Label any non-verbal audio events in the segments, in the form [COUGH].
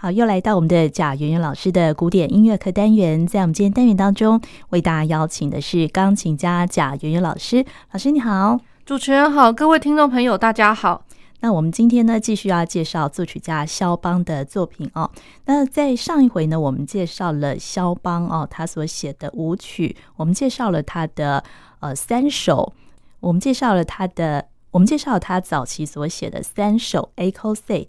好，又来到我们的贾圆圆老师的古典音乐课单元，在我们今天单元当中，为大家邀请的是钢琴家贾圆圆老师。老师你好，主持人好，各位听众朋友大家好。那我们今天呢，继续要介绍作曲家肖邦的作品哦。那在上一回呢，我们介绍了肖邦哦，他所写的舞曲，我们介绍了他的呃三首，我们介绍了他的，我们介绍了他早期所写的三首 A Cossade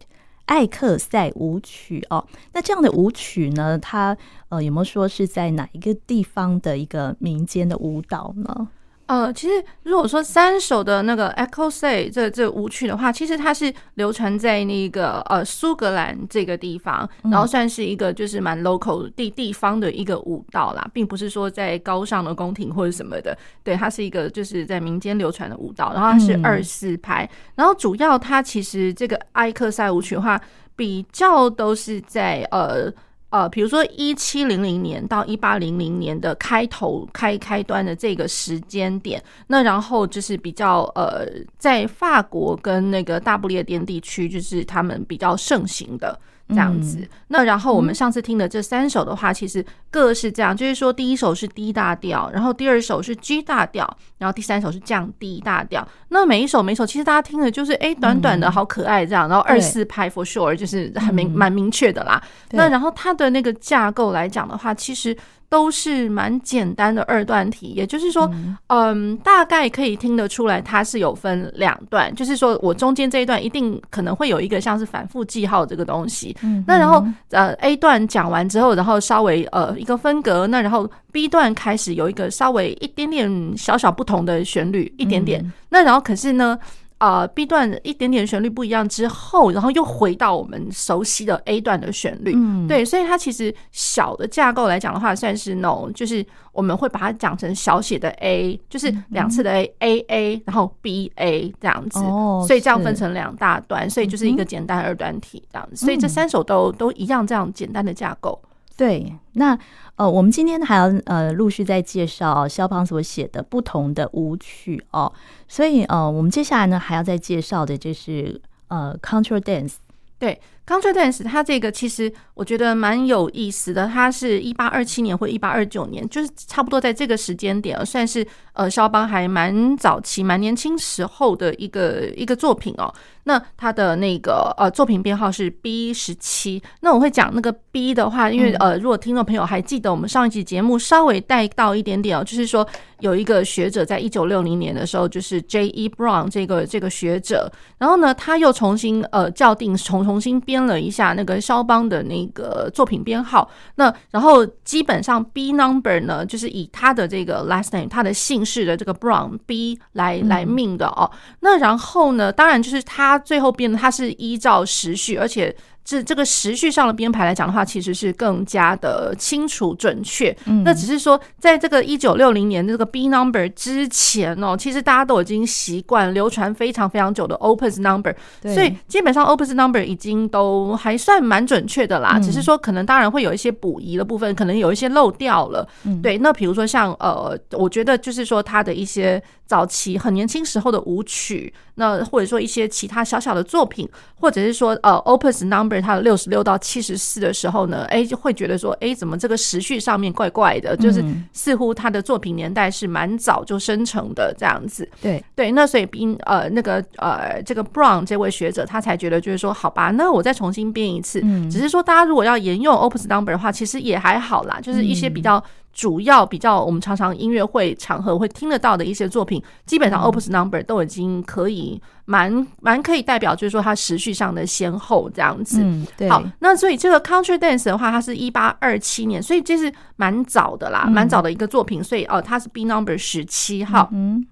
艾克赛舞曲哦，那这样的舞曲呢，它呃有没有说是在哪一个地方的一个民间的舞蹈呢？呃，其实如果说三首的那个 A Cossade 这这舞曲的话，其实它是流传在那个呃苏格兰这个地方，然后算是一个就是蛮 local 地地方的一个舞蹈啦，并不是说在高尚的宫廷或者什么的。对，它是一个就是在民间流传的舞蹈，然后它是二四拍，然后主要它其实这个埃克赛舞曲的话，比较都是在呃。呃，比如说一七零零年到一八零零年的开头开开端的这个时间点，那然后就是比较呃，在法国跟那个大不列颠地区，就是他们比较盛行的。这样子，那然后我们上次听的这三首的话，其实各是这样，就是说第一首是 D 大调，然后第二首是 G 大调，然后第三首是降 D 大调。那每一首每一首，其实大家听的就是哎，短短的好可爱这样，然后二四拍 for sure 就是很明蛮明确的啦。那然后它的那个架构来讲的话，其实。都是蛮简单的二段体，也就是说，嗯，大概可以听得出来，它是有分两段，就是说我中间这一段一定可能会有一个像是反复记号这个东西。那然后呃 A 段讲完之后，然后稍微呃一个分隔，那然后 B 段开始有一个稍微一点点小小不同的旋律，一点点。那然后可是呢，呃，B 段一点点旋律不一样之后，然后又回到我们熟悉的 A 段的旋律，嗯，对，所以它其实小的架构来讲的话，算是那种就是我们会把它讲成小写的 A，就是两次的 A，A A，然后 B A 这样子，哦，所以这样分成两大段，所以就是一个简单二段体这样子，所以这三首都都一样这样简单的架构。对，那呃，我们今天还要呃陆续在介绍肖邦所写的不同的舞曲哦，所以呃，我们接下来呢还要再介绍的就是呃，Contra Dance。对，Contra Dance 它这个其实我觉得蛮有意思的，它是一八二七年或一八二九年，就是差不多在这个时间点，算是呃肖邦还蛮早期、蛮年轻时候的一个一个作品哦。那他的那个呃作品编号是 B 十七。那我会讲那个 B 的话，因为呃，如果听众朋友还记得我们上一集节目稍微带到一点点哦，就是说有一个学者在一九六零年的时候，就是 J. E. Brown 这个这个学者，然后呢，他又重新呃校订重重新编了一下那个肖邦的那个作品编号。那然后基本上 B number 呢，就是以他的这个 last name 他的姓氏的这个 Brown B 来来命的哦。那然后呢，当然就是他。最后编的，他是依照时序，而且。是这个时序上的编排来讲的话，其实是更加的清楚准确。嗯，那只是说，在这个一九六零年的这个 B number 之前哦，其实大家都已经习惯流传非常非常久的 Opus number，所以基本上 Opus number 已经都还算蛮准确的啦。只是说，可能当然会有一些补遗的部分，可能有一些漏掉了。嗯对，那比如说像呃，我觉得就是说他的一些早期很年轻时候的舞曲，那或者说一些其他小小的作品，或者是说呃 Opus number。他的六十六到七十四的时候呢，哎，就会觉得说，哎，怎么这个时序上面怪怪的？就是似乎他的作品年代是蛮早就生成的这样子。对对，那所以冰呃那个呃这个 Brown 这位学者他才觉得就是说，好吧，那我再重新编一次。只是说大家如果要沿用 Opus Number 的话，其实也还好啦，就是一些比较。主要比较我们常常音乐会场合会听得到的一些作品，基本上 Opus Number 都已经可以蛮蛮可以代表，就是说它时序上的先后这样子。嗯，对。好，那所以这个 Country Dance 的话，它是一八二七年，所以这是蛮早的啦，蛮早的一个作品。所以哦，它是 B Number 十七号。嗯。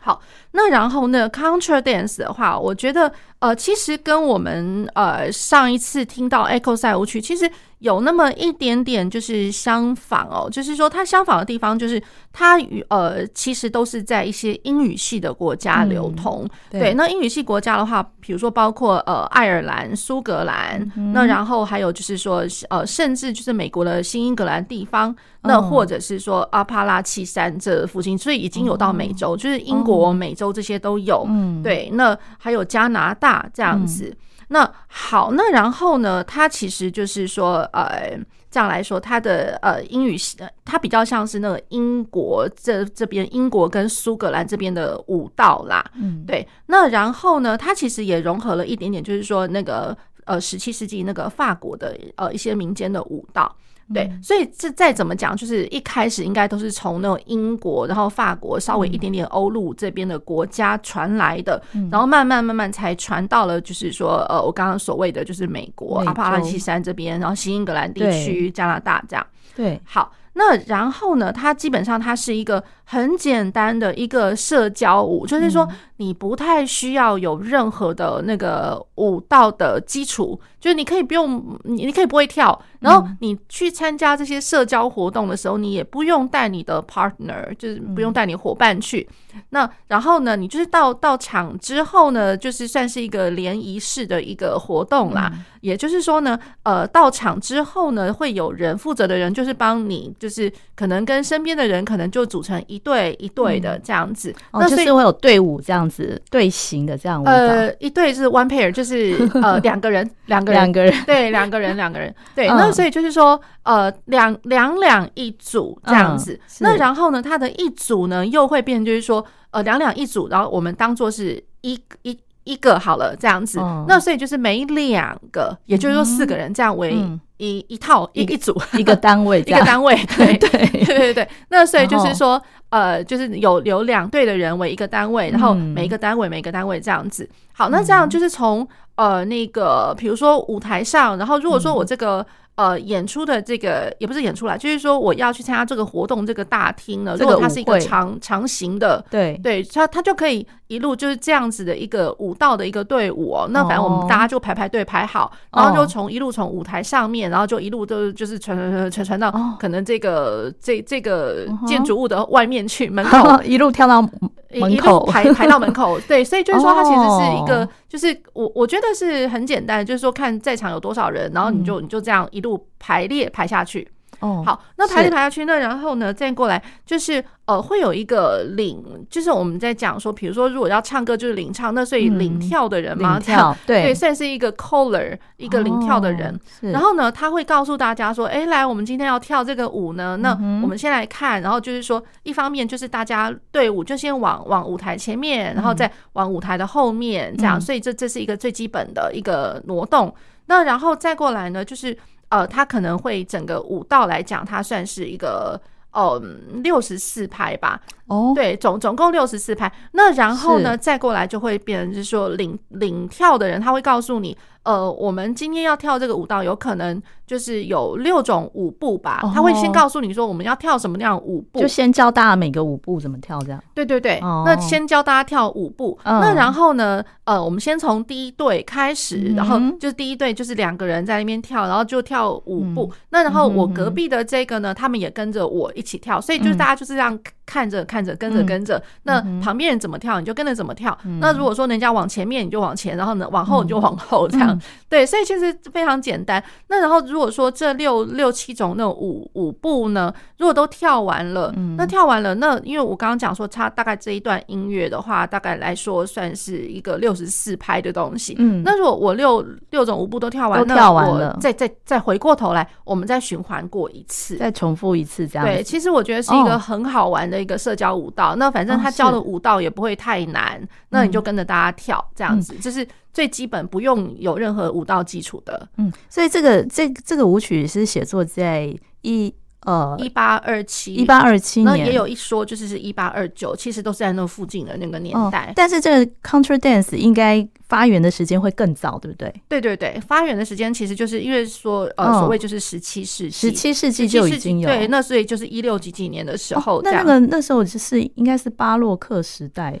好，那然后呢，Contra Dance 的话，我觉得呃，其实跟我们呃上一次听到 A Cossade 舞曲，其实。有那么一点点就是相仿哦，就是说它相仿的地方就是它与呃其实都是在一些英语系的国家流通。嗯、对，对，那英语系国家的话，比如说包括呃爱尔兰、苏格兰，嗯、那然后还有就是说呃甚至就是美国的新英格兰地方，那或者是说阿帕拉契山这附近，所以已经有到美洲，就是英国、美洲这些都有。嗯，对，那还有加拿大这样子。那好，那然后呢，它其实就是说，呃，这样来说，它的呃英语，它比较像是那个英国这这边，英国跟苏格兰这边的舞蹈啦。嗯，对。那然后呢，它其实也融合了一点点，就是说那个呃十七世纪那个法国的呃一些民间的舞蹈。对，所以这再怎么讲，就是一开始应该都是从那种英国，然后法国稍微一点点欧陆这边的国家传来的，然后慢慢慢慢才传到了，就是说，呃，我刚刚所谓的就是美国阿帕拉契山这边，然后新英格兰地区、加拿大这样。对，好。那然后呢，它基本上它是一个很简单的一个社交舞，就是说你不太需要有任何的那个舞蹈的基础，就是你可以不用，你你可以不会跳，然后你去参加这些社交活动的时候，你也不用带你的 partner，就是不用带你伙伴去。那然后呢，你就是到到场之后呢，就是算是一个联谊式的一个活动啦。也就是说呢，呃，到场之后呢，会有人负责的人就是帮你，就是可能跟身边的人可能就组成一队一队的这样子。嗯、哦，就是会有队伍这样子队形的这样舞蹈。呃，一队是 one pair，就是呃 [LAUGHS] 两个人，两个人，两个人，对，两个人，两个人。[LAUGHS] 对，那所以就是说，呃，两两两一组这样子。嗯、那然后呢，它的一组呢又会变，就是说，呃，两两一组，然后我们当做是一一。一个好了，这样子，哦、那所以就是每两个，也就是说四个人这样为一、嗯、一套一一组一个单位，[LAUGHS] 一个单位，对对对对对。那所以就是说，呃，就是有有两队的人为一个单位，然后每一个单位每一个单位这样子。好，那这样就是从呃那个，比如说舞台上，然后如果说我这个。呃，演出的这个也不是演出啦，就是说我要去参加这个活动，这个大厅呢，如果它是一个长长形的，对。对，它它就可以一路就是这样子的一个舞蹈的一个队伍哦。那反正我们大家就排排队排好，然后就从一路从舞台上面，然后就一路都就是传传传传传到可能这个这这个建筑物的外面去门口，[LAUGHS] 一路跳到门口。排排到门口。对，所以就是说它其实是一个，就是我我觉得是很简单，就是说看在场有多少人，然后你就你就这样一路。排列排下去哦，好，那排列排下去，那然后呢，再过来就是呃，会有一个领，就是我们在讲说，比如说如果要唱歌就是领唱，那所以领跳的人嘛，跳 [LAUGHS] 对对，算是一个 caller，一个领跳的人。然后呢，他会告诉大家说，哎，来，我们今天要跳这个舞呢，那我们先来看，然后就是说，一方面就是大家队伍就先往往舞台前面，然后再往舞台的后面，这样，所以这这是一个最基本的一个挪动。那然后再过来呢，就是。呃，他可能会整个舞蹈来讲，它算是一个哦六十四拍吧。哦，对，总总共六十四拍。那然后呢，再过来就会变成就是说领领跳的人，他会告诉你。呃，我们今天要跳这个舞蹈，有可能就是有六种舞步吧。他会先告诉你说我们要跳什么样舞步，就先教大家每个舞步怎么跳，这样。对对对，那先教大家跳舞步。那然后呢，呃，我们先从第一队开始，然后就是第一队就是两个人在那边跳，然后就跳舞步。那然后我隔壁的这个呢，他们也跟着我一起跳，所以就是大家就是这样看着看着，跟着跟着。那旁边人怎么跳，你就跟着怎么跳。那如果说人家往前面，你就往前，然后呢往后你就往后，这样。对，所以其实非常简单。那然后如果说这六六七种那种舞舞步呢，如果都跳完了，嗯、那跳完了，那因为我刚刚讲说，它大概这一段音乐的话，大概来说算是一个六十四拍的东西。嗯，那如果我六六种舞步都跳完，都跳完了，再再再回过头来，我们再循环过一次，再重复一次这样。对，其实我觉得是一个很好玩的一个社交舞蹈。哦、那反正他教的舞蹈也不会太难，哦、那你就跟着大家跳这样子，就、嗯、是。最基本不用有任何舞蹈基础的，嗯，所以这个这这个舞曲是写作在一呃一八二七一八二七年，也有一说就是是一八二九，其实都是在那附近的那个年代。哦、但是这个 Contra Dance 应该发源的时间会更早，对不对？对对对，发源的时间其实就是因为说呃，所谓就是十七世纪，十七世纪就已经有对，那所以就是一六几几年的时候，哦、那那个那时候就是应该是巴洛克时代。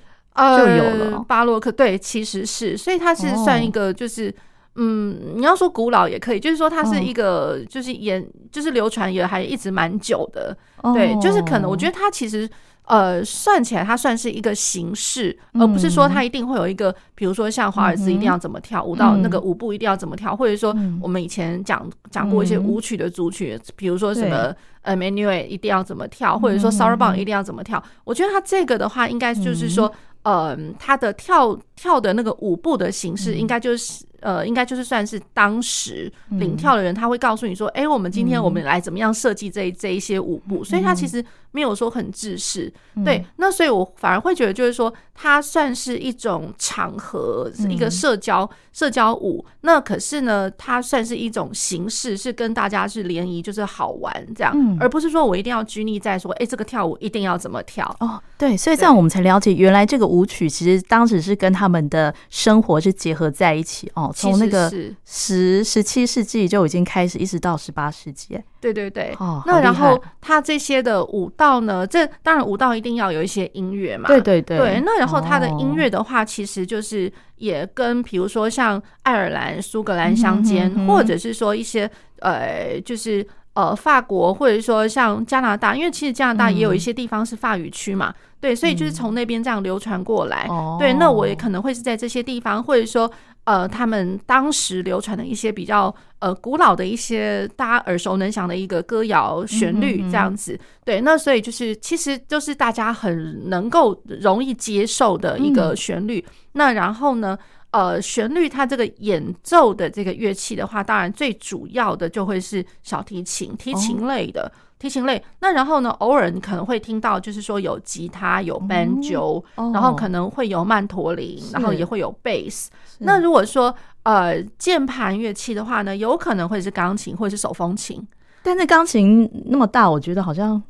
就有了、呃、巴洛克，对，其实是，所以它是算一个，就是，哦、嗯，你要说古老也可以，就是说它是一个，就是演，就是流传也还一直蛮久的，哦、对，就是可能我觉得它其实，呃，算起来它算是一个形式，嗯、而不是说它一定会有一个，比如说像华尔兹一定要怎么跳舞蹈，那个舞步一定要怎么跳，或者说我们以前讲讲过一些舞曲的组曲，比如说什么呃 Menuet 一定要怎么跳，或者说 Sarabande 一定要怎么跳，我觉得它这个的话，应该就是说。呃，他的跳跳的那个舞步的形式，应该就是呃，应该就是算是当时领跳的人，他会告诉你说，哎、嗯欸，我们今天我们来怎么样设计这这一些舞步，嗯、所以他其实没有说很制式，嗯、对。那所以我反而会觉得，就是说，它算是一种场合，是一个社交、嗯、社交舞。那可是呢，它算是一种形式，是跟大家是联谊，就是好玩这样，嗯、而不是说我一定要拘泥在说，哎、欸，这个跳舞一定要怎么跳哦。对，所以这样我们才了解，原来这个舞曲其实当时是跟他们的生活是结合在一起哦。从那个十十七世纪就已经开始，一直到十八世纪。对对对，哦，那然后他这些的舞蹈呢？这当然舞蹈一定要有一些音乐嘛。对对对。对，那然后他的音乐的话，其实就是也跟比如说像爱尔兰、苏格兰相间，嗯、或者是说一些呃，就是。呃，法国或者说像加拿大，因为其实加拿大也有一些地方是法语区嘛，嗯、对，所以就是从那边这样流传过来。嗯、对，那我也可能会是在这些地方，或者说呃，他们当时流传的一些比较呃古老的一些大家耳熟能详的一个歌谣旋律这样子。对，那所以就是其实就是大家很能够容易接受的一个旋律。嗯、那然后呢？呃，旋律它这个演奏的这个乐器的话，当然最主要的就会是小提琴、提琴类的、哦、提琴类。那然后呢，偶尔你可能会听到，就是说有吉他、有 banjo，、哦、然后可能会有曼陀林，然后也会有 bass。那如果说呃键盘乐器的话呢，有可能会是钢琴或者是手风琴。但是钢琴那么大，我觉得好像。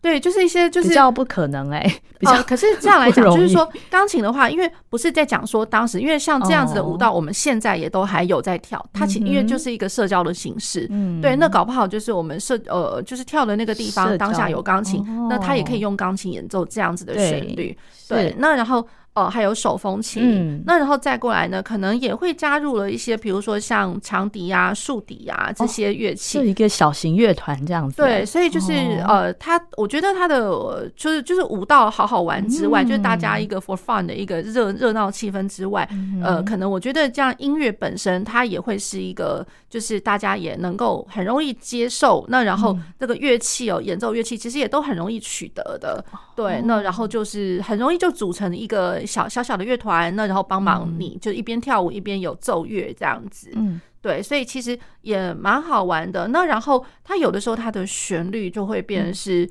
对，就是一些就是比较不可能哎、欸，比较、呃、可是这样来讲，就是说钢琴的话，因为不是在讲说当时，因为像这样子的舞蹈，我们现在也都还有在跳。它其因为就是一个社交的形式，嗯，对，那搞不好就是我们社呃，就是跳的那个地方当下有钢琴，那他也可以用钢琴演奏这样子的旋律，对，那然后。哦，还有手风琴，嗯、那然后再过来呢，可能也会加入了一些，比如说像长笛啊、竖笛啊这些乐器，是、哦、一个小型乐团这样子。对，所以就是、哦、呃，他我觉得他的就是就是舞蹈好好玩之外，嗯、就是大家一个 for fun 的一个热热闹气氛之外，嗯、呃，可能我觉得这样音乐本身它也会是一个，就是大家也能够很容易接受。那然后这个乐器哦，演奏乐器其实也都很容易取得的。对，那然后就是很容易就组成一个。小小小的乐团，那然后帮忙你，就一边跳舞一边有奏乐这样子，嗯，对，所以其实也蛮好玩的。那然后它有的时候它的旋律就会变成是。嗯，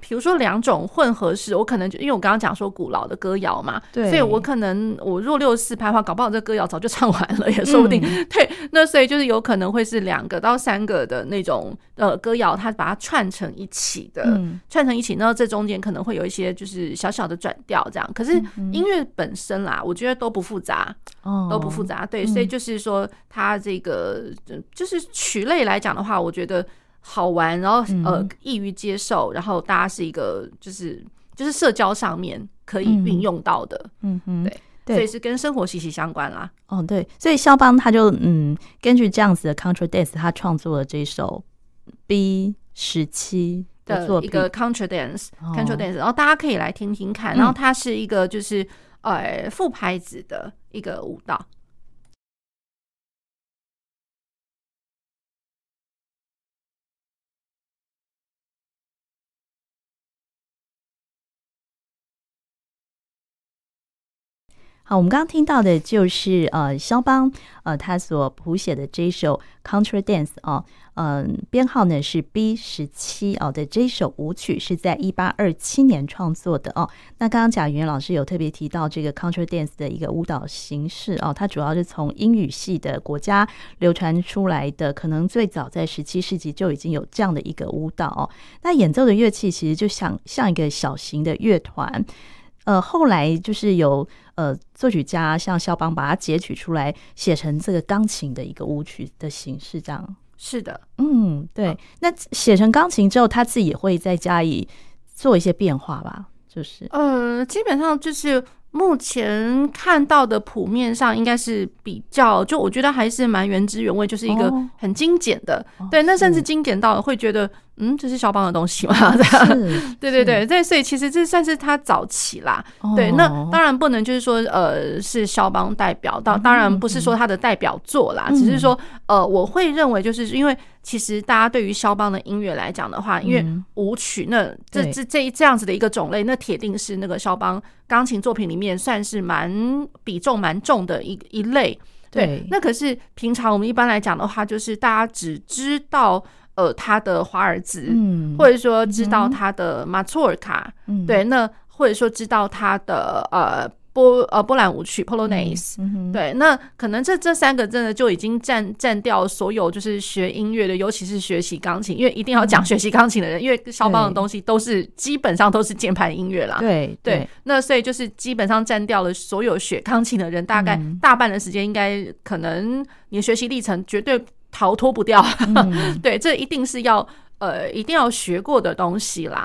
比如说两种混合式，我可能就因为我刚刚讲说古老的歌谣嘛，对，所以我可能我若六四拍的话，搞不好这歌谣早就唱完了，也说不定。嗯、[LAUGHS] 对，那所以就是有可能会是两个到三个的那种呃歌谣，它把它串成一起的，嗯、串成一起，那这中间可能会有一些就是小小的转调这样。可是音乐本身啦，我觉得都不复杂，哦、都不复杂。对，所以就是说它这个就是曲类来讲的话，我觉得。好玩，然后呃，易于接受，然后大家是一个就是就是社交上面可以运用到的，嗯嗯，对对，所以是跟生活息息相关啦。哦，对，所以肖邦他就嗯，根据这样子的 Contra Dance，他创作了这首 B 十七的一个 Contra Dance，Contra Dance，然后大家可以来听听看，然后它是一个就是呃副拍子的一个舞蹈。好，我们刚刚听到的就是呃，肖邦呃他所谱写的这首 Contra Dance 哦，嗯，编号呢是 B 十七哦的这首舞曲是在一八二七年创作的哦。那刚刚贾元老师有特别提到这个 Contra Dance 的一个舞蹈形式哦，它主要是从英语系的国家流传出来的，可能最早在十七世纪就已经有这样的一个舞蹈哦。那演奏的乐器其实就像像一个小型的乐团。呃，后来就是有呃作曲家像肖邦把它截取出来，写成这个钢琴的一个舞曲的形式，这样。是的，嗯，对。那写成钢琴之后，他自己也会再加以做一些变化吧？就是，呃，基本上就是。目前看到的谱面上应该是比较，就我觉得还是蛮原汁原味，就是一个很精简的，哦、对，那甚至精简到会觉得，嗯，这是肖邦的东西吗？[LAUGHS] 对对对，对，所以其实这算是他早期啦，哦、对，那当然不能就是说，呃，是肖邦代表，到当然不是说他的代表作啦，嗯、只是说，呃，我会认为就是因为。其实大家对于肖邦的音乐来讲的话，因为舞曲那这这这这样子的一个种类，那铁定是那个肖邦钢琴作品里面算是蛮比重蛮重的一一类。对，那可是平常我们一般来讲的话，就是大家只知道呃他的华尔兹，嗯，或者说知道他的马祖尔卡，嗯，对，那或者说知道他的呃。波呃波兰舞曲 Polonaise，嗯嗯、对，那可能这这三个真的就已经占占掉所有就是学音乐的，尤其是学习钢琴，因为一定要讲学习钢琴的人，嗯、因为肖邦的东西都是基本上都是键盘音乐啦。对对，对，那所以就是基本上占掉了所有学钢琴的人，大概大半的时间应该可能你的学习历程绝对逃脱不掉。嗯、[LAUGHS] 对，这一定是要。呃，一定要学过的东西啦，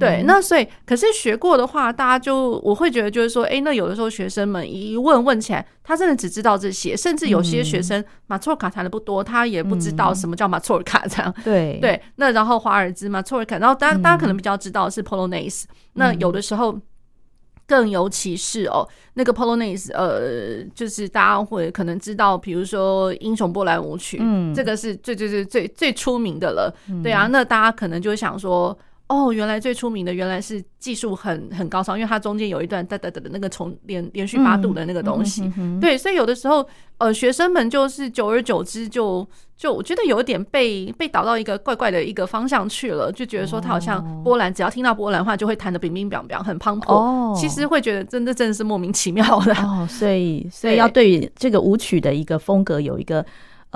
对，那所以，可是学过的话，大家就我会觉得就是说，哎、欸，那有的时候学生们一问问起来，他真的只知道这些，甚至有些学生马错尔卡弹的不多，他也不知道什么叫马错尔卡这样。对、嗯、[LAUGHS] 对，那然后华尔兹马错尔卡，然后大家大家可能比较知道是 Polonaise，、嗯、那有的时候。更尤其是哦，那个 Polonaise，呃，就是大家会可能知道，比如说《英雄波兰舞曲》，嗯，这个是最最最最最出名的了，嗯、对啊，那大家可能就会想说。哦，原来最出名的原来是技术很很高超，因为它中间有一段哒哒哒的那个重连连续八度的那个东西，嗯嗯、对，所以有的时候呃学生们就是久而久之就就我觉得有一点被被导到一个怪怪的一个方向去了，就觉得说他好像波兰，哦、只要听到波兰话就会弹得乒乒乓乓很磅礴，哦、其实会觉得真的真的是莫名其妙的。哦，所以所以要对于这个舞曲的一个风格有一个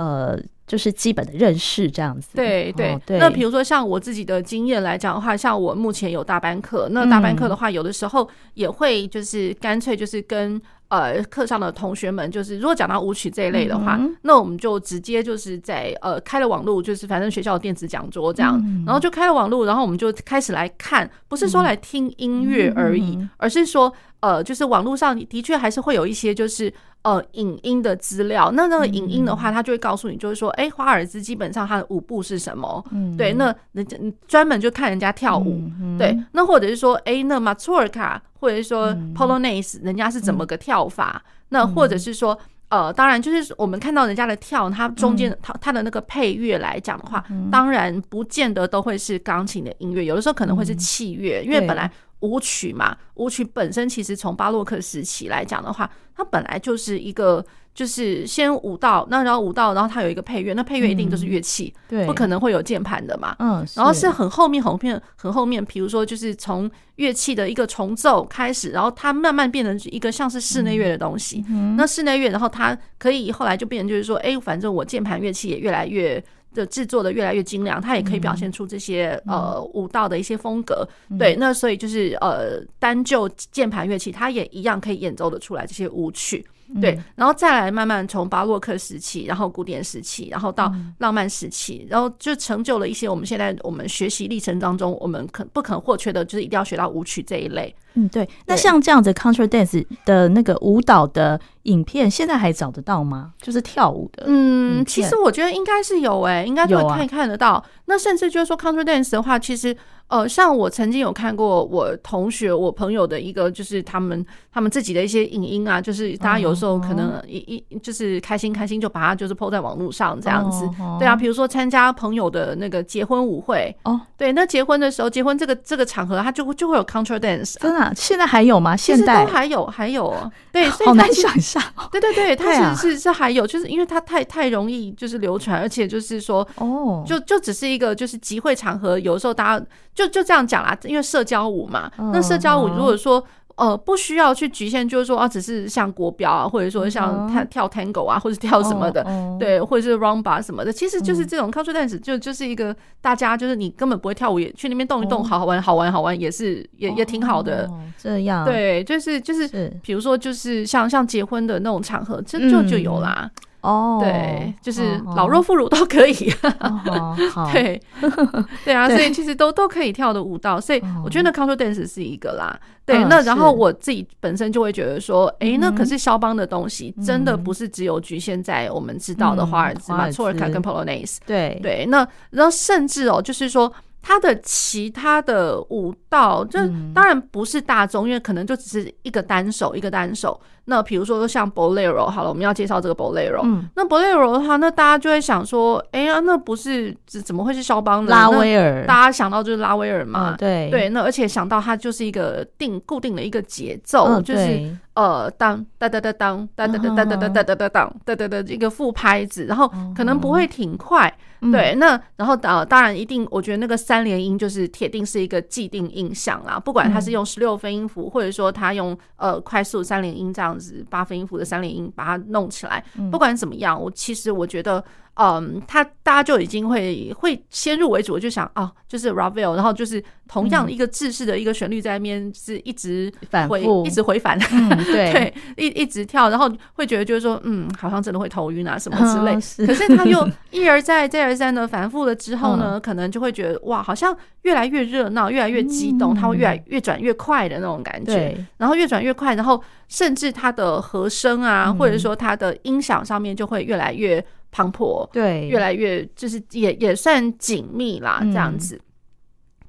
呃。就是基本的认识这样子。对对、哦、对。那比如说像我自己的经验来讲的话，像我目前有大班课，那大班课的话，有的时候也会就是干脆就是跟。呃，课上的同学们就是，如果讲到舞曲这一类的话，嗯、那我们就直接就是在呃开了网络，就是反正学校的电子讲桌这样，嗯、然后就开了网络，然后我们就开始来看，不是说来听音乐而已，嗯、而是说呃，就是网络上的确还是会有一些就是呃影音的资料。那那个影音的话，它就会告诉你，就是说，哎、欸，华尔兹基本上它的舞步是什么？嗯，对，那人家专门就看人家跳舞，嗯、对，那或者是说，哎、欸，那马祖尔卡。或者是说 Polonaise，人家是怎么个跳法？嗯、那或者是说，呃，当然就是我们看到人家的跳，它中间它它的那个配乐来讲的话，嗯、当然不见得都会是钢琴的音乐，有的时候可能会是器乐，嗯、因为本来舞曲嘛，舞曲本身其实从巴洛克时期来讲的话，它本来就是一个。就是先舞蹈，那然后舞蹈，然后它有一个配乐，那配乐一定都是乐器，嗯、对，不可能会有键盘的嘛。嗯，然后是很后面、很后面、很后面，比如说就是从乐器的一个重奏开始，然后它慢慢变成一个像是室内乐的东西。嗯、那室内乐，然后它可以后来就变成就是说，哎，反正我键盘乐器也越来越的制作的越来越精良，它也可以表现出这些、嗯、呃舞蹈的一些风格。嗯、对，那所以就是呃单就键盘乐器，它也一样可以演奏的出来这些舞曲。对，然后再来慢慢从巴洛克时期，然后古典时期，然后到浪漫时期，然后就成就了一些我们现在我们学习历程当中我们可不可或缺的，就是一定要学到舞曲这一类。嗯，对。那像这样子 contra dance 的那个舞蹈的影片，现在还找得到吗？就是跳舞的。嗯，其实我觉得应该是有诶、欸，应该都可以看得到。那甚至就是说 contra dance 的话，其实。呃，像我曾经有看过我同学、我朋友的一个，就是他们他们自己的一些影音啊，就是大家有时候可能一一就是开心开心就把它就是 po 在网络上这样子，对啊，比如说参加朋友的那个结婚舞会哦，对，那结婚的时候，结婚这个这个场合，它就会就会有 contra dance，真的，现在还有吗？现在都还有还有，对，所以好难想象，对对对，它是是是还有，就是因为它太太容易就是流传，而且就是说哦，就就只是一个就是集会场合，有时候大家。就就这样讲啦，因为社交舞嘛，那社交舞如果说呃不需要去局限，就是说啊，只是像国标啊，或者说像跳跳 tango 啊，或者跳什么的，[LAUGHS] 对，或者是 rumba 什么的，其实就是这种 culture dance，就就是一个大家就是你根本不会跳舞，也去那边动一动，好好玩，好玩，好玩，也是也也挺好的。这样，对，就是就是，比如说就是像像结婚的那种场合，这就就有啦。哦，对，就是老弱妇孺都可以，[LAUGHS] 对，[LAUGHS] 对啊，所以其实都都可以跳的舞蹈，所以我觉得 contra dance 是一个啦。对，那然后我自己本身就会觉得说，哎，那可是肖邦的东西，真的不是只有局限在我们知道的华尔兹、马祖尔卡跟 Polonaise。对。对，那然后甚至哦，就是说。他的其他的舞蹈，就当然不是大众，因为可能就只是一个单手，一个单首。那比如说像 Bolero，好了，我们要介绍这个 Bolero。嗯，那 Bolero 的话，那大家就会想说，哎呀，那不是怎么会是肖邦的？拉威尔，大家想到就是拉威尔嘛。对对，那而且想到它就是一个定固定的一个节奏，就是呃当哒哒哒当哒哒哒哒哒哒哒哒哒当哒哒的一个副拍子，然后可能不会挺快。对，那然后呃，当然一定，我觉得那个三连音就是铁定是一个既定印象啦。不管他是用十六分音符，或者说他用呃快速三连音这样子八分音符的三连音把它弄起来，不管怎么样，我其实我觉得。嗯，他大家就已经会会先入为主，就想啊，就是 Ravel，然后就是同样一个制式的一个旋律在那边是一直反复，一直回返，嗯、对，[LAUGHS] 对，一一直跳，然后会觉得就是说，嗯，好像真的会头晕啊什么之类。[LAUGHS] 哦、是。可是他又 [LAUGHS] 一而再再而三的反复了之后呢，嗯、可能就会觉得哇，好像越来越热闹，越来越激动，他、嗯、会越来越转越快的那种感觉。然后越转越快，然后甚至他的和声啊，嗯、或者说他的音响上面就会越来越。磅礴，对，越来越就是也也算紧密啦，这样子。嗯、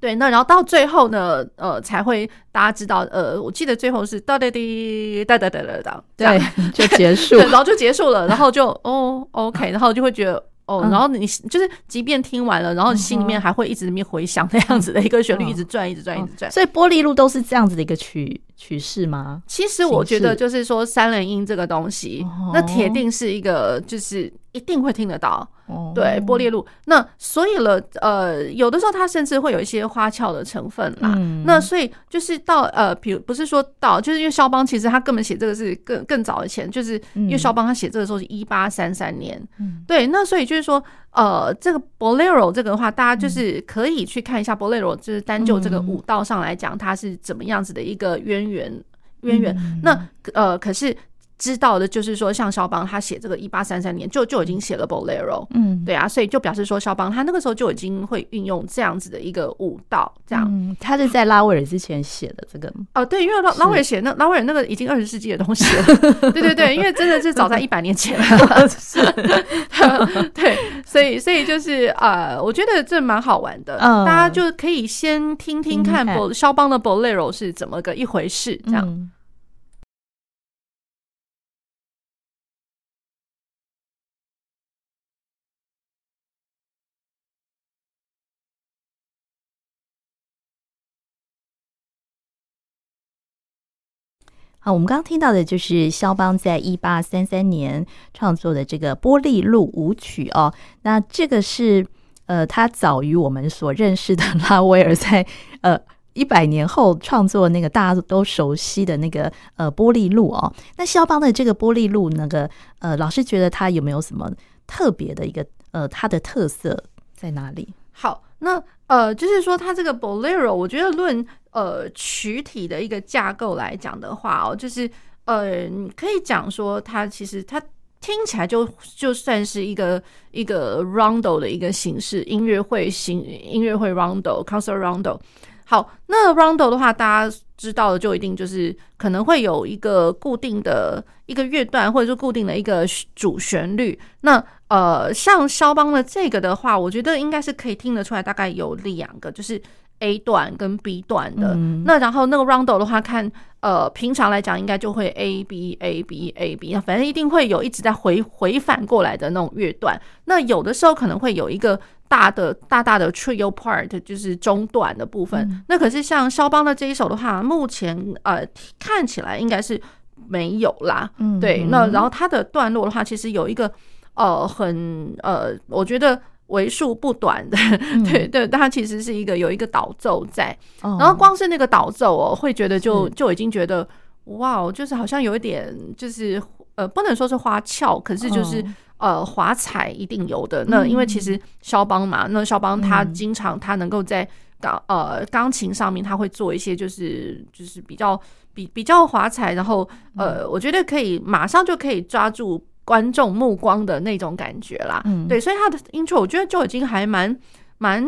对，那然后到最后呢，呃，才会大家知道，呃，我记得最后是哒哒滴哒哒哒哒哒，对，就结束，[LAUGHS] 然后就结束了，然后就哦，OK，然后就会觉得。哦，然后你就是，即便听完了，然后心里面还会一直在那边回响那样子的一个旋律，一直转，一直转，一直转。所以玻璃路都是这样子的一个曲曲式吗？其实我觉得就是说三连音这个东西，那铁定是一个就是一定会听得到。对，波列路。那所以了，呃，有的时候它甚至会有一些花俏的成分啦。那所以就是到呃，比如不是说到，就是因为肖邦其实他根本写这个是更更早以前，就是因为肖邦他写这个时候是一八三三年。对，那所以就是说，呃，这个 Bolero 这个的话，大家就是可以去看一下 Bolero，就是单就这个舞蹈上来讲，它是怎么样子的一个渊源渊源。那呃，可是。知道的就是说，像肖邦他写这个一八三三年就就已经写了 Bolero，嗯，对啊，所以就表示说肖邦他那个时候就已经会运用这样子的一个舞蹈，这样。嗯，他是在拉威尔之前写的这个。哦，对，因为拉拉威尔写那拉威尔那个已经二十世纪的东西了，[LAUGHS] 对对对，因为真的是早在 [LAUGHS] 一百年前。了，是，[LAUGHS] 对，所以所以就是呃，我觉得这蛮好玩的，大家就可以先听听看肖邦的 Bolero 是怎么个一回事，这样。好，我们刚刚听到的就是肖邦在一八三三年创作的这个《波丽露舞曲》哦。那这个是呃，他早于我们所认识的拉威尔在呃一百年后创作那个大家都熟悉的那个呃《波丽露》哦。那肖邦的这个《波丽露》，那个呃，老师觉得他有没有什么特别的一个呃，它的特色在哪里？好，那呃，就是说它这个 Bolero，我觉得论。呃，曲体的一个架构来讲的话哦，就是呃，你可以讲说它其实它听起来就就算是一个一个 rondo 的一个形式，音乐会形音乐会 rondo，concert rondo。好，那 rondo 的话，大家知道的就一定就是可能会有一个固定的一个乐段，或者是固定的一个主旋律。那呃，像肖邦的这个的话，我觉得应该是可以听得出来，大概有两个，就是。A 段跟 B 段的，嗯、那然后那个 rondo 的话，看呃平常来讲应该就会 A B A B A B，反正一定会有一直在回回返过来的那种乐段。那有的时候可能会有一个大的大大的 trio part，就是中段的部分。嗯、那可是像肖邦的这一首的话，目前呃看起来应该是没有啦。嗯，对。那然后它的段落的话，其实有一个呃很呃，我觉得。为数不短的，嗯、对 [LAUGHS] 对，它其实是一个有一个导奏在，哦、然后光是那个导奏哦，会觉得就就已经觉得哇，就是好像有一点就是呃，不能说是花俏，可是就是、哦、呃华彩一定有的。那因为其实肖邦嘛，那肖邦他经常他能够在钢呃钢琴上面他会做一些就是就是比较比比较华彩，然后呃，我觉得可以马上就可以抓住。观众目光的那种感觉啦，嗯，对，所以他的 intro 我觉得就已经还蛮蛮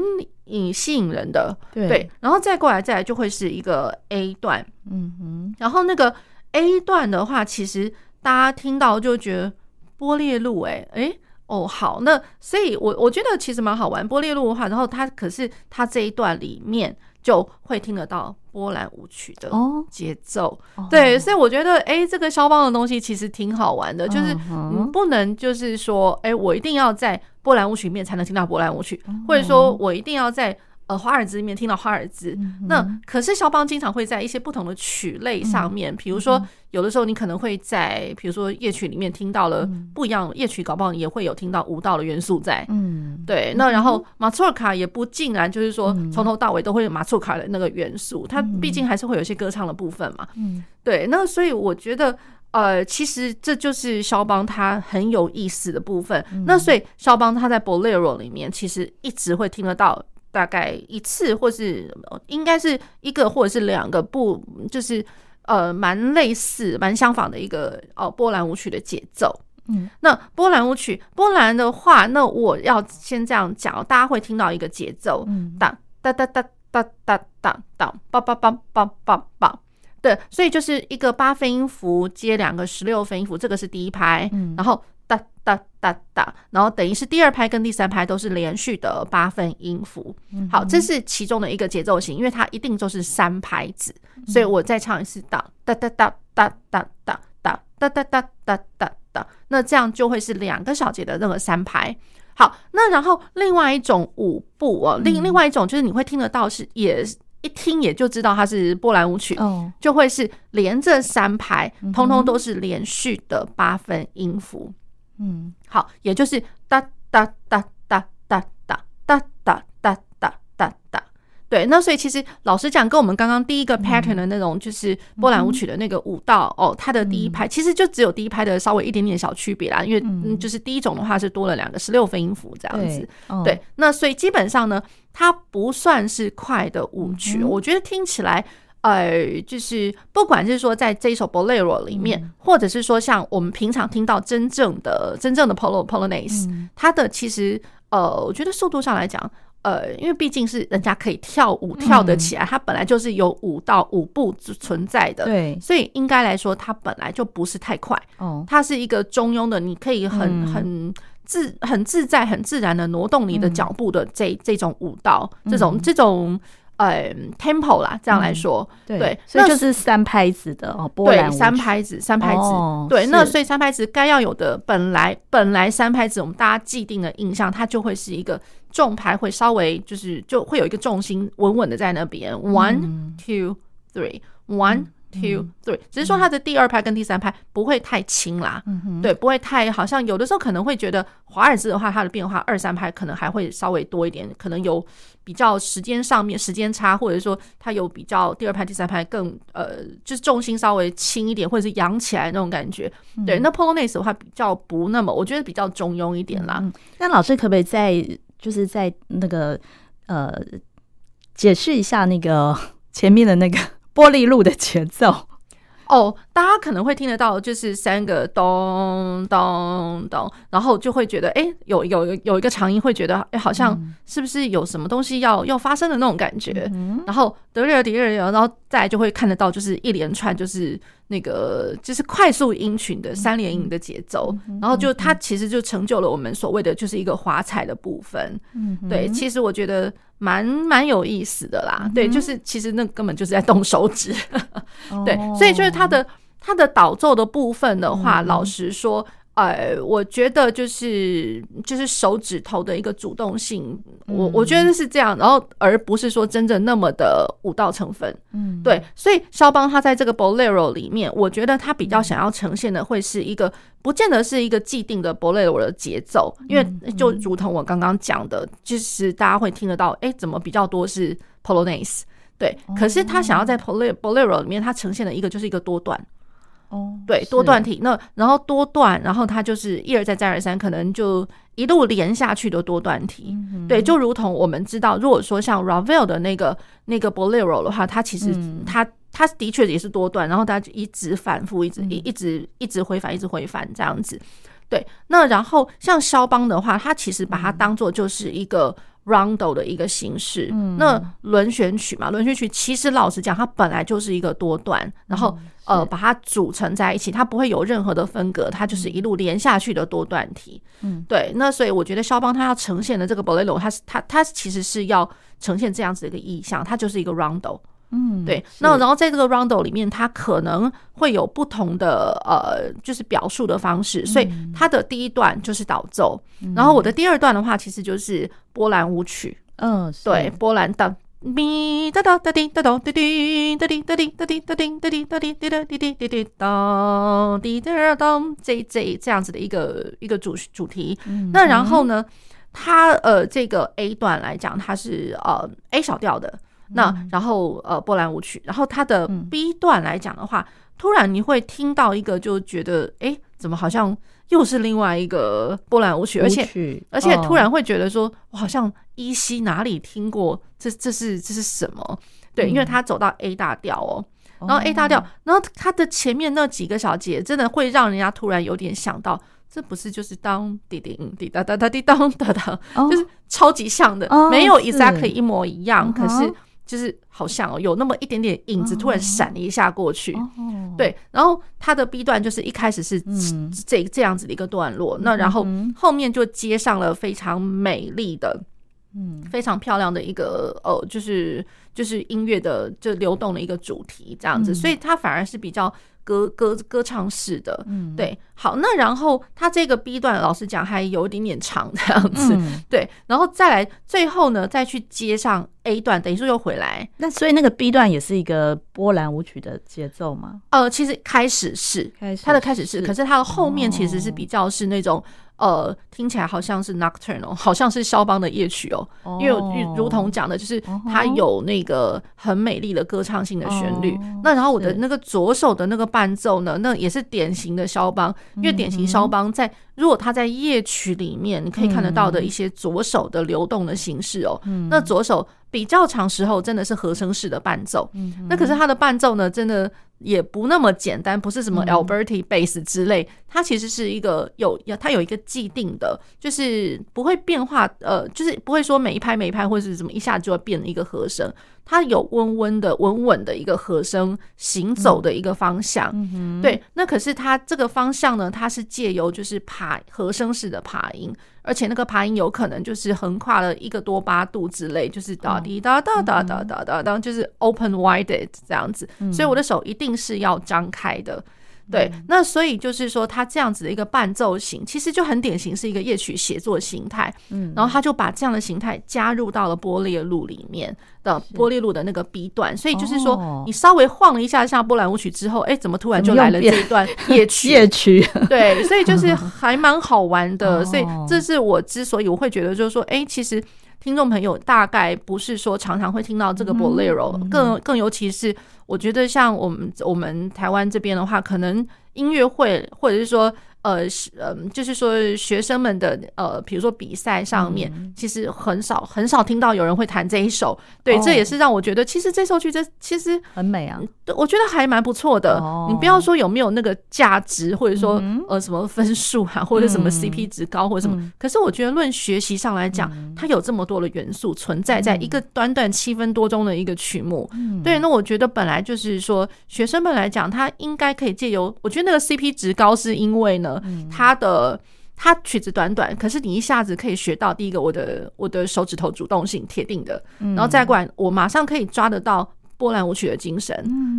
引吸引人的，对，对，然后再过来再来就会是一个 A 段，嗯哼，然后那个 A 段的话，其实大家听到就觉得波列路，哎哎哦好，那所以我我觉得其实蛮好玩，波列路的话，然后它可是它这一段里面。就会听得到波兰舞曲的节奏，哦、对，所以我觉得，哎、欸，这个肖邦的东西其实挺好玩的，就是你不能就是说，哎、欸，我一定要在波兰舞曲里面才能听到波兰舞曲，或者说我一定要在呃华尔兹里面听到华尔兹。嗯、那可是肖邦经常会在一些不同的曲类上面，比、嗯、如说有的时候你可能会在比如说夜曲里面听到了不一样，夜曲搞不好也会有听到舞蹈的元素在。嗯，对。那然后马祖尔卡也不尽然就是说从头到尾都会有马祖尔卡的那个元素，它毕竟还是会有一些歌唱的部分嘛。嗯，对。那所以我觉得。呃，其实这就是肖邦他很有意思的部分。嗯、那所以肖邦他在 Bolero 里面其实一直会听得到大概一次，或是应该是一个或者是两个不，就是呃蛮类似、蛮相仿的一个哦波兰舞曲的节奏。嗯，那波兰舞曲，波兰的话，那我要先这样讲，大家会听到一个节奏，当当当当当当当当，梆梆梆梆梆梆。对，所以就是一个八分音符接两个十六分音符，这个是第一拍，嗯、然后哒哒哒哒，然后等于是第二拍跟第三拍都是连续的八分音符。好，这是其中的一个节奏型，因为它一定就是三拍子，所以我再唱一次哒哒哒哒哒哒哒哒哒哒哒哒哒哒，那这样就会是两个小节的那个三拍。好，那然后另外一种舞步哦，另另外一种就是你会听得到是也。一听也就知道它是波兰舞曲，就会是连着三拍，通通都是连续的八分音符。嗯，好，也就是哒哒哒哒哒哒哒哒哒哒哒哒。对，那所以其实老实讲，跟我们刚刚第一个 pattern 的那种就是波兰舞曲的那个舞蹈哦，它的第一拍其实就只有第一拍的稍微一点点小区别啦，因为嗯，就是第一种的话是多了两个十六分音符这样子。对，那所以基本上呢，它不算是快的舞曲，我觉得听起来呃，就是不管是说在这一首 Bolero 里面，或者是说像我们平常听到真正的真正的 Polo Polonaise，它的其实呃，我觉得速度上来讲。呃，因为毕竟是人家可以跳舞跳得起来，它本来就是有舞蹈舞步存在的，对，所以应该来说它本来就不是太快，哦，它是一个中庸的，你可以很很自很自在、很自然的挪动你的脚步的这这种舞蹈，这种这种。呃，tempo 啦，这样来说，嗯、对，對，所以就是三拍子的哦，对，三拍子，三拍子，哦、对，那所以三拍子该要有的，本来本来三拍子，我们大家既定的印象，它就会是一个重拍，会稍微就是就会有一个重心稳稳的在那边，one two three，one。Two three，只是说它的第二拍跟第三拍不会太轻啦，对，不会太好像有的时候可能会觉得华尔兹的话，它的变化二三拍可能还会稍微多一点，可能有比较时间上面时间差，或者说它有比较第二拍第三拍更呃，就是重心稍微轻一点，或者是扬起来那种感觉。嗯、对，那 Polonaise 的话比较不那么，我觉得比较中庸一点啦。那、嗯、老师可不可以再就是在那个呃解释一下那个前面的那个？波丽露的节奏哦，大家可能会听得到，就是三个咚咚咚，然后就会觉得，哎，有有有一个长音，会觉得，哎，好像是不是有什么东西要要发生的那种感觉？然后德瑞尔迪尔，然后再来就会看得到，就是一连串，就是那个就是快速音群的三连音的节奏，然后就它其实就成就了我们所谓的就是一个华彩的部分。嗯对，其实我觉得。蛮蛮有意思的啦，对，就是其实那根本就是在动手指，[LAUGHS] 对，所以就是它的它的导奏的部分的话，老实说。呃，我觉得就是就是手指头的一个主动性，我我觉得是这样，然后而不是说真正那么的舞蹈成分，嗯，对，所以肖邦他在这个 Bolero 里面，我觉得他比较想要呈现的会是一个，不见得是一个既定的 Bolero 的节奏，因为就如同我刚刚讲的，就是大家会听得到，哎，怎么比较多是 Polonaise，对，可是他想要在 Bolero Bolero 里面，他呈现的一个就是一个多段。哦，对，多段体，那然后多段，然后它就是一而再再而三，可能就一路连下去的多段体。对，就如同我们知道，如果说像 Ravel 的那个那个 Bolero 的话，它其实它它的确也是多段，然后它就一直反复，一直一一直一直回返，一直回返这样子。对，那然后像肖邦的话，他其实把它当做就是一个。Rondo 的一个形式，嗯、那轮旋曲嘛，轮旋曲其实老实讲，它本来就是一个多段，然后、嗯、呃把它组成在一起，它不会有任何的分隔，它就是一路连下去的多段体。嗯，对，那所以我觉得肖邦他要呈现的这个 Bolero，它是它它其实是要呈现这样子的一个意象，它就是一个 Rondo。嗯，对。那然后在这个 rondo 里面，它可能会有不同的呃，就是表述的方式。所以它的第一段就是导奏，然后我的第二段的话，其实就是波兰舞曲。嗯，对，波兰的。咪哒哒哒滴哒哒滴滴哒滴哒滴哒滴哒滴哒滴哒滴滴哒滴滴滴滴哒滴哒当，这这这样子的一个一个主主题。那然后呢，它呃这个 A 段来讲，它是呃 A 小调的。那然后呃波兰舞曲，然后它的 B 段来讲的话，突然你会听到一个，就觉得哎，怎么好像。又是另外一个波兰舞曲，而且而且突然会觉得说，我好像依稀哪里听过，这这是这是什么？对，因为他走到 A 大调哦，然后 A 大调，然后他的前面那几个小节，真的会让人家突然有点想到，这不是就是当滴滴滴哒哒哒滴当哒哒，就是超级像的，没有 exactly 一模一样，可是。就是好像哦，有那么一点点影子突然闪了一下过去，对。然后它的 B 段就是一开始是这这样子的一个段落，那然后后面就接上了非常美丽的，嗯，非常漂亮的一个呃，就是就是音乐的就流动的一个主题这样子，所以它反而是比较。歌歌歌唱式的，嗯，对，好，那然后他这个 B 段，老实讲还有一点点长这样子，嗯、对，然后再来最后呢，再去接上 A 段，等于说又回来，那所以那个 B 段也是一个波兰舞曲的节奏吗？呃，其实开始是，开始它的开始是，可是它的后面其实是比较是那种。呃，听起来好像是 Nocturne，好像是肖邦的夜曲哦。因为如同讲的，就是它有那个很美丽的歌唱性的旋律。那然后我的那个左手的那个伴奏呢，那也是典型的肖邦。因为典型肖邦在，如果他在夜曲里面，你可以看得到的一些左手的流动的形式哦。那左手比较长时候真的是和声式的伴奏。那可是他的伴奏呢，真的。也不那么简单，不是什么 Alberti bass 之类，它其实是一个有要它有一个既定的，就是不会变化，呃，就是不会说每一拍每一拍或者是怎么一下就会变一个和声，它有温温的稳稳的一个和声行走的一个方向，对，那可是它这个方向呢，它是借由就是爬和声式的爬音。而且那个爬音有可能就是横跨了一个多八度之类，就是哒滴哒哒哒哒哒哒哒，就是 open wide 这样子，所以我的手一定是要张开的。对，那所以就是说，他这样子的一个伴奏型，其实就很典型是一个夜曲写作形态。嗯，然后他就把这样的形态加入到了波列路里面的波列路的那个 B 段，所以就是说，你稍微晃了一下下波兰舞曲之后，哎，怎么突然就来了这一段 [LAUGHS] 夜 [LAUGHS] 曲？夜曲，对，所以就是 [LAUGHS] 还蛮好玩的。所以这是我之所以我会觉得，就是说，哎，其实。听众朋友大概不是说常常会听到这个 Bolero，更更尤其是我觉得像我们我们台湾这边的话，可能音乐会或者是说。呃，是呃，就是说学生们的呃，比如说比赛上面，其实很少很少听到有人会弹这一首。对，这也是让我觉得，其实这首曲子其实很美啊。对，我觉得还蛮不错的。你不要说有没有那个价值，或者说呃什么分数啊，或者什么 CP 值高或者什么。可是我觉得论学习上来讲，它有这么多的元素存在在一个短短七分多钟的一个曲目。对，那我觉得本来就是说学生们来讲，他应该可以借由，我觉得那个 CP 值高是因为呢。他的他曲子短短，可是你一下子可以学到第一个，我的我的手指头主动性铁定的，然后再过来，我马上可以抓得到波兰舞曲的精神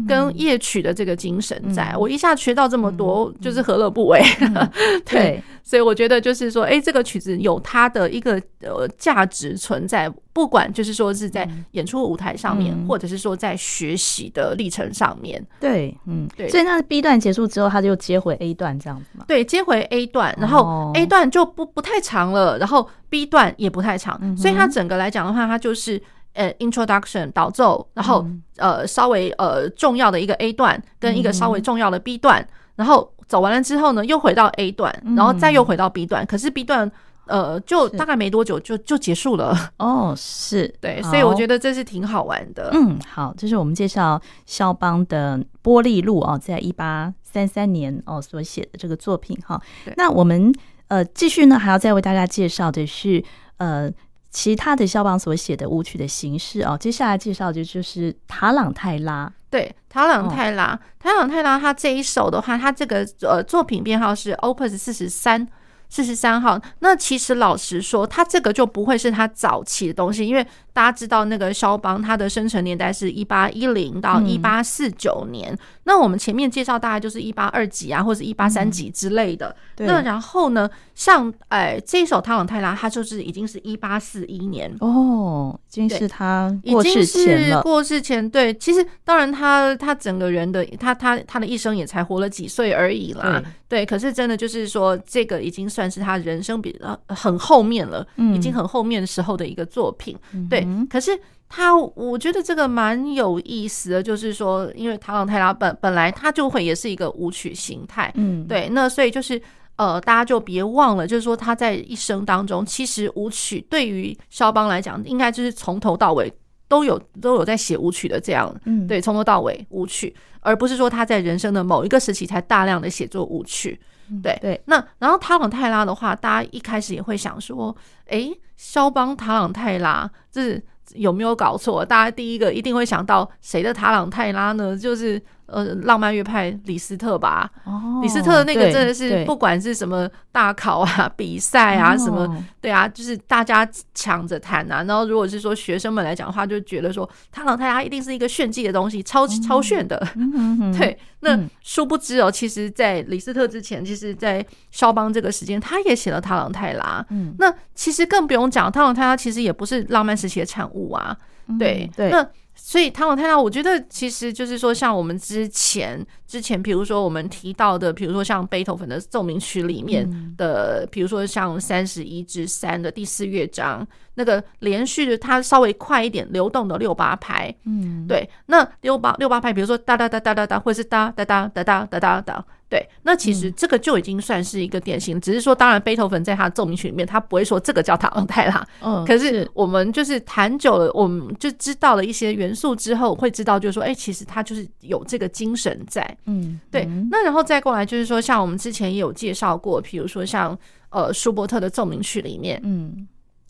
跟夜曲的这个精神，在我一下学到这么多，就是何乐不为？[LAUGHS] 对。所以我觉得就是说，哎，这个曲子有它的一个呃价值存在，不管就是说是在演出舞台上面，或者是说在学习的历程上面。对，嗯，对。所以那 B 段结束之后，他就接回 A 段这样子吗？对，接回 A 段，然后 A 段就不不太长了，然后 B 段也不太长，所以它整个来讲的话，它就是呃 Introduction 导奏，然后呃稍微呃重要的一个 A 段跟一个稍微重要的 B 段，然后。走完了之后呢，又回到 A 段，然后再又回到 B 段。嗯、可是 B 段，呃，就大概没多久就就结束了。哦，是 [LAUGHS] 对，所以我觉得这是挺好玩的。嗯，好，这是我们介绍肖邦的《波丽露》哦，在一八三三年哦所写的这个作品哈。对那我们呃继续呢，还要再为大家介绍的是呃其他的肖邦所写的舞曲的形式哦。接下来介绍的就是塔朗泰拉。对，塔朗泰拉，塔朗泰拉，他这一首的话，他这个呃作品编号是 Opus 四十三，四十三号。那其实老实说，它这个就不会是它早期的东西，因为大家知道那个肖邦它的生成年代是一八一零到一八四九年。嗯、那我们前面介绍大概就是一八二几啊，或者一八三几之类的。嗯、那然后呢，像哎这一首《塔朗泰拉》，它就是已经是一八四一年哦，已经是他过世前了。过世前，对，其实当然他他整个人的他他他的一生也才活了几岁而已啦。对，可是真的就是说，这个已经算是他人生比较很后面了，已经很后面的时候的一个作品。对，可是他我觉得这个蛮有意思的，就是说，因为唐朗泰拉本本来他就会也是一个舞曲形态，嗯，对，那所以就是呃，大家就别忘了，就是说他在一生当中，其实舞曲对于肖邦来讲，应该就是从头到尾。都有都有在写舞曲的这样，嗯，对，从头到尾舞曲，而不是说他在人生的某一个时期才大量的写作舞曲，对对。那然后塔朗泰拉的话，大家一开始也会想说，哎，肖邦塔朗泰拉，这是有没有搞错？大家第一个一定会想到谁的塔朗泰拉呢？就是。呃，浪漫乐派李斯特吧，哦、李斯特那个真的是不管是什么大考啊、比赛啊什么，对啊，就是大家抢着弹啊。然后如果是说学生们来讲的话，就觉得说塔朗泰拉一定是一个炫技的东西，超超炫的。嗯、对，那殊不知哦，其实，在李斯特之前，其实，在肖邦这个时间，他也写了塔朗泰拉。嗯，那其实更不用讲，塔朗泰拉其实也不是浪漫时期的产物啊。对，对，那。所以塔朗泰拉，我觉得其实就是说，像我们之前之前，比如说我们提到的，比如说像贝多芬的奏鸣曲里面的，比如说像三十一之三的第四乐章，那个连续的它稍微快一点流动的六八拍，嗯，对，那六八六八拍，比如说哒哒哒哒哒哒，或者是哒哒哒哒哒哒哒哒。对，那其实这个就已经算是一个典型，只是说，当然贝多芬在他的奏鸣曲里面，他不会说这个叫塔朗泰拉。嗯，[LAUGHS] 可是我们就是弹久了，我们就知道了一些元素之后，会知道就是说，哎，其实他就是有这个精神在。嗯，对。那然后再过来就是说，像我们之前也有介绍过，比如说像呃舒伯特的奏鸣曲里面，嗯，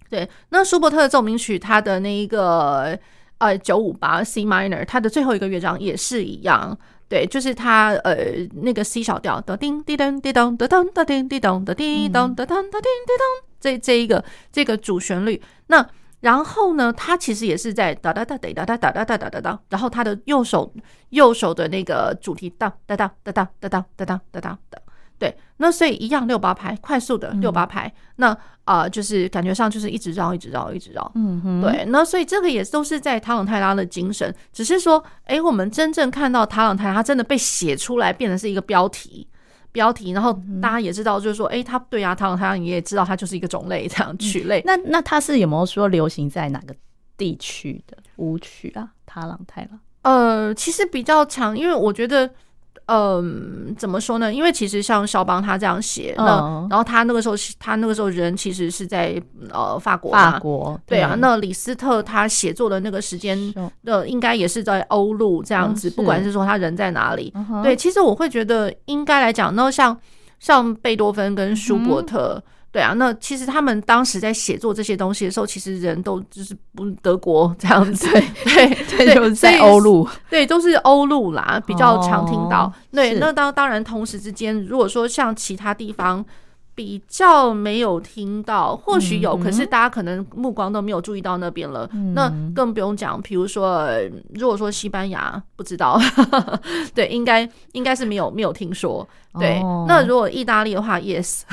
对。那舒伯特的奏鸣曲，他的那一个呃九五八 C minor，他的最后一个乐章也是一样。对，就是它，呃，那个 C 小调的叮叮当叮当的噔的叮滴咚的叮当的噔的叮滴咚，这这一个这个主旋律。那然后呢，它其实也是在哒哒哒哒哒哒哒哒哒哒哒哒，然后它的右手右手的那个主题哒哒哒哒哒哒哒哒哒哒哒。对，那所以一样六八拍，快速的六八拍，嗯、那啊、呃，就是感觉上就是一直绕，一直绕，一直绕。嗯哼，对，那所以这个也都是在塔朗泰拉的精神，只是说，哎，我们真正看到塔朗泰拉，它真的被写出来，变成是一个标题，标题，然后大家也知道，就是说，哎，它对啊，塔朗泰拉你也知道，它就是一个种类，这样曲类。嗯、那那它是有没有说流行在哪个地区的舞曲啊？塔朗泰拉？呃，其实比较长，因为我觉得。嗯，怎么说呢？因为其实像肖邦他这样写，那然后他那个时候，他那个时候人其实是在呃法国，法国对啊。那李斯特他写作的那个时间，的，应该也是在欧陆这样子。不管是说他人在哪里，对，其实我会觉得应该来讲，那像像贝多芬跟舒伯特。对啊，那其实他们当时在写作这些东西的时候，其实人都就是不德国这样子，[LAUGHS] 对对对，就是在欧陆，对，都是欧陆啦，比较常听到。对，那当当然同时之间，如果说像其他地方比较没有听到，或许有，可是大家可能目光都没有注意到那边了。那更不用讲，比如说，如果说西班牙不知道，[LAUGHS] 对，应该应该是没有没有听说。对，那如果意大利的话，yes。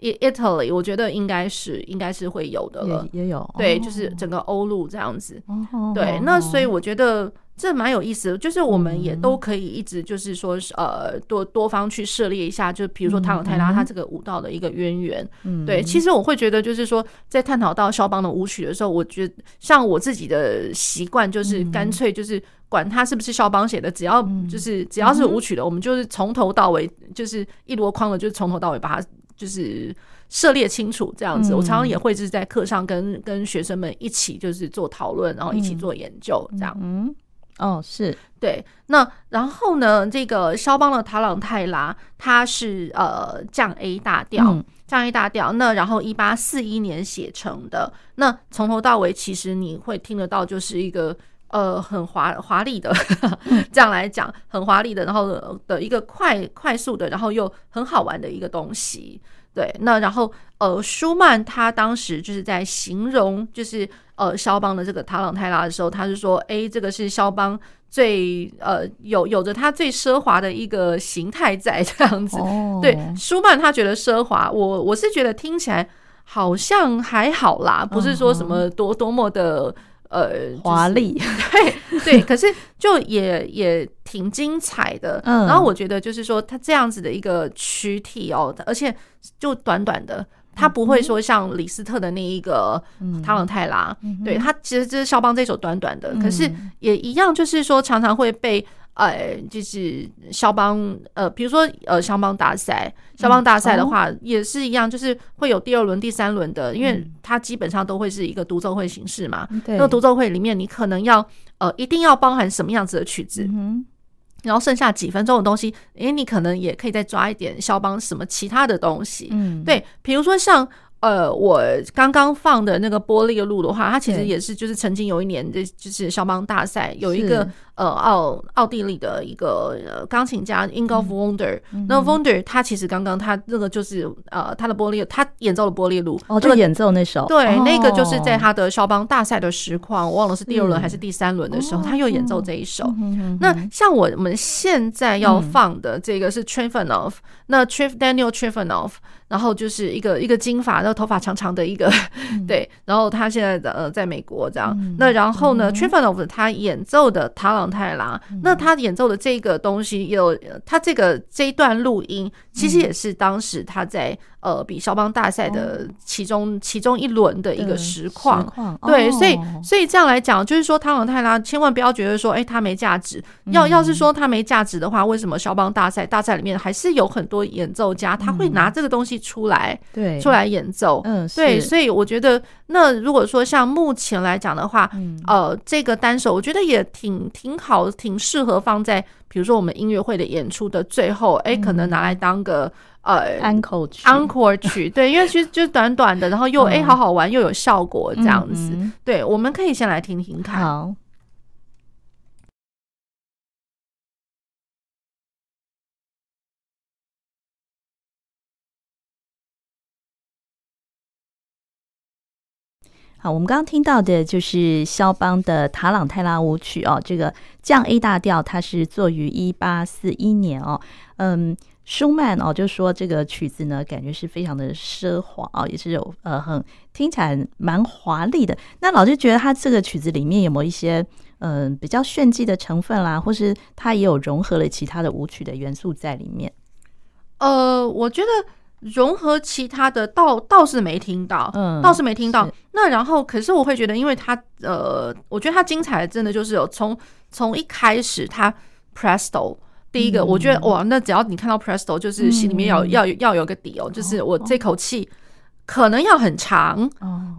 Italy，我觉得应该是应该是会有的了，也，也有对，就是整个欧陆这样子，哦、对，那所以我觉得这蛮有意思的，就是我们也都可以一直就是说，呃，多多方去涉猎一下，就比如说塔朗泰拉他这个舞蹈的一个渊源，嗯，对，其实我会觉得就是说，在探讨到肖邦的舞曲的时候，我觉得像我自己的习惯就是干脆就是管他是不是肖邦写的，只要就是只要是舞曲的，我们就是从头到尾就是一箩筐的，就是从头到尾把它。就是涉猎清楚这样子，我常常也会就是在课上跟跟学生们一起就是做讨论，然后一起做研究这样。嗯，哦，是对。那然后呢，这个肖邦的塔朗泰拉，它是呃降 A 大调，降 A 大调。那然后一八四一年写成的。那从头到尾，其实你会听得到，就是一个呃很华华丽的 [LAUGHS] 这样来讲，很华丽的，然后的一个快快速的，然后又很好玩的一个东西。对，那然后呃，舒曼他当时就是在形容就是呃肖邦的这个塔朗泰拉的时候，他是说，哎，这个是肖邦最呃有有着他最奢华的一个形态在这样子。Oh. 对，舒曼他觉得奢华，我我是觉得听起来好像还好啦，不是说什么多多么的。呃，华丽，[LAUGHS] 对对，可是就也也挺精彩的。嗯，然后我觉得就是说，它这样子的一个躯体哦，而且就短短的，它不会说像李斯特的那一个汤朗泰拉，对，他其实就是肖邦这首短短的，可是。也一样，就是说常常会被。呃，就是肖邦，呃，比如说呃，肖邦大赛，肖邦大赛的话也是一样，就是会有第二轮、第三轮的，因为它基本上都会是一个独奏会形式嘛。对。那独奏会里面，你可能要呃，一定要包含什么样子的曲子，然后剩下几分钟的东西，诶，你可能也可以再抓一点肖邦什么其他的东西。嗯，对，比如说像。呃，我刚刚放的那个玻璃路的话，它其实也是，就是曾经有一年，这就是肖邦大赛有一个呃奥奥地利的一个呃钢琴家 Ingolf Wunder，那 Wunder 他其实刚刚他那个就是呃他的玻璃，他演奏了玻璃路，哦，就演奏那首，对，那个就是在他的肖邦大赛的实况，我忘了是第二轮还是第三轮的时候，他又演奏这一首。那像我们现在要放的这个是 Trifonov，那 Trif Daniel Trifonov。然后就是一个一个金发，然后头发长长的一个，嗯、[LAUGHS] 对。然后他现在的呃在美国这样。嗯、那然后呢 Trifonov 他演奏的塔朗泰拉，嗯、那他演奏的这个东西有他这个这一段录音，其实也是当时他在。呃，比肖邦大赛的其中、哦、其中一轮的一个实况，对，哦、所以所以这样来讲，就是说汤朗泰拉千万不要觉得说，哎，他没价值。要要是说他没价值的话，为什么肖邦大赛大赛里面还是有很多演奏家，他会拿这个东西出来，对，出来演奏，嗯，对，所以我觉得，那如果说像目前来讲的话，嗯、呃，这个单手我觉得也挺挺好，挺适合放在比如说我们音乐会的演出的最后，哎，可能拿来当个。呃，encore 曲，encore 曲，[LAUGHS] 对，因为其实就短短的，然后又哎、嗯欸，好好玩，又有效果，这样子。对，我们可以先来听听看。好，好，我们刚刚听到的就是肖邦的塔朗泰拉舞曲哦，这个降 A 大调，它是作于一八四一年哦，嗯。舒曼哦，就说这个曲子呢，感觉是非常的奢华啊，也是有呃很听起来蛮华丽的。那老师觉得他这个曲子里面有没有一些嗯、比较炫技的成分啦，或是他也有融合了其他的舞曲的元素在里面？呃，我觉得融合其他的倒倒是没听到，嗯，倒是没听到。那然后，可是我会觉得，因为他呃，我觉得他精彩的真的就是有从从一开始他 Presto。第一个，我觉得哇，那只要你看到 Presto，就是心里面要要要有个底哦，就是我这口气可能要很长，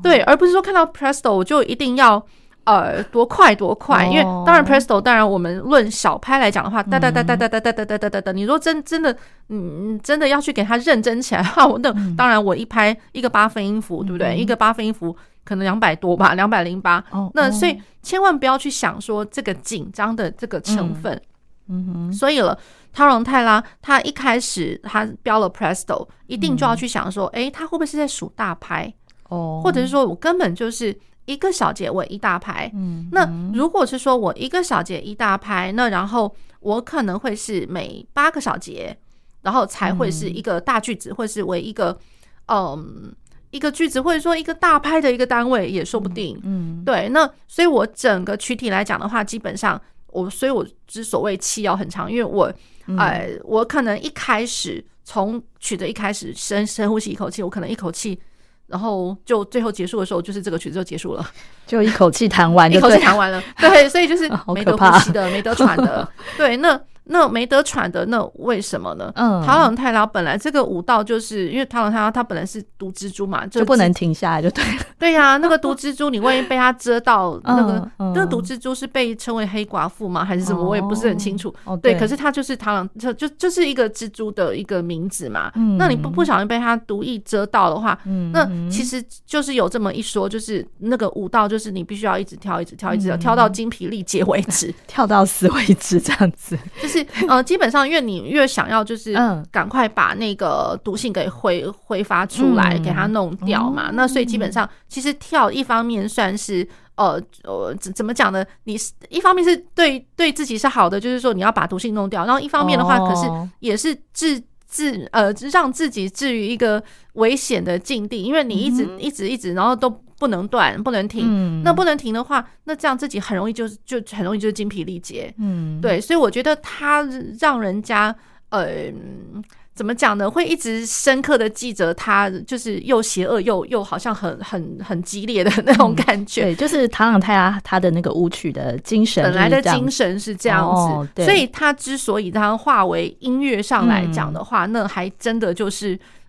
对，而不是说看到 Presto 我就一定要呃多快多快，因为当然 Presto，当然我们论小拍来讲的话，哒哒哒哒哒哒哒哒哒哒哒，你说真真的，嗯，真的要去给它认真起来的话，那当然我一拍一个八分音符，对不对？一个八分音符可能两百多吧，[LAUGHS] 两百零八，那所以千万不要去想说这个紧张的这个成分。嗯。哼，所以了，汤荣泰拉他一开始他标了 Presto，一定就要去想说，哎、嗯，他会不会是在数大拍？哦，或者是说我根本就是一个小节为一大拍？嗯，那如果是说我一个小节一大拍，那然后我可能会是每八个小节，然后才会是一个大句子，或是为一个嗯一个句子，或者说一个大拍的一个单位也说不定。嗯，嗯对，那所以我整个躯体来讲的话，基本上。我所以，我之所谓气要很长，因为我，哎，我可能一开始从曲子一开始深深呼吸一口气，我可能一口气，然后就最后结束的时候，就是这个曲子就结束了，就一口气弹完，一口气弹完了，对，所以就是 [LAUGHS] 没得呼吸的，没得喘的，[LAUGHS] 对，那那没得喘的，那为什么呢？嗯，塔朗泰拉本来这个武道就是因为塔朗泰拉他本来是毒蜘蛛嘛，就不能停下来就对了。[LAUGHS] 对呀、啊，那个毒蜘蛛你万一被它蛰到，那个、那个毒蜘蛛是被称为黑寡妇吗？还是什么？我也不是很清楚。哦，对，对，可是它就是螳螂，就就就是一个蜘蛛的一个名字嘛。嗯，那你不不小心被它毒液蛰到的话，嗯，那其实就是有这么一说，就是那个武道就是你必须要一直跳，一直跳，一直跳，跳到精疲力竭为止，[LAUGHS] 跳到死为止，这样子。就是 [LAUGHS] 呃，基本上，因为你越想要就是赶快把那个毒性给挥挥发出来，给它弄掉嘛。那所以基本上，其实跳一方面算是呃呃怎怎么讲呢？你一方面是对对自己是好的，就是说你要把毒性弄掉，然后一方面的话，可是也是置置呃让自己置于一个危险的境地，因为你一直一直一直，然后都不能断不能停。那不能停的话，那这样自己很容易就就很容易就是精疲力竭。嗯，对，所以我觉得他让人家呃。怎么讲呢？会一直深刻的记着他，就是又邪恶又又好像很很很激烈的那种感觉。嗯、[LAUGHS] 对，就是唐朗泰拉他的那个舞曲的精神，本来的精神是这样子。哦、所以他之所以他化为音乐上来讲的话，嗯、那还真的就是。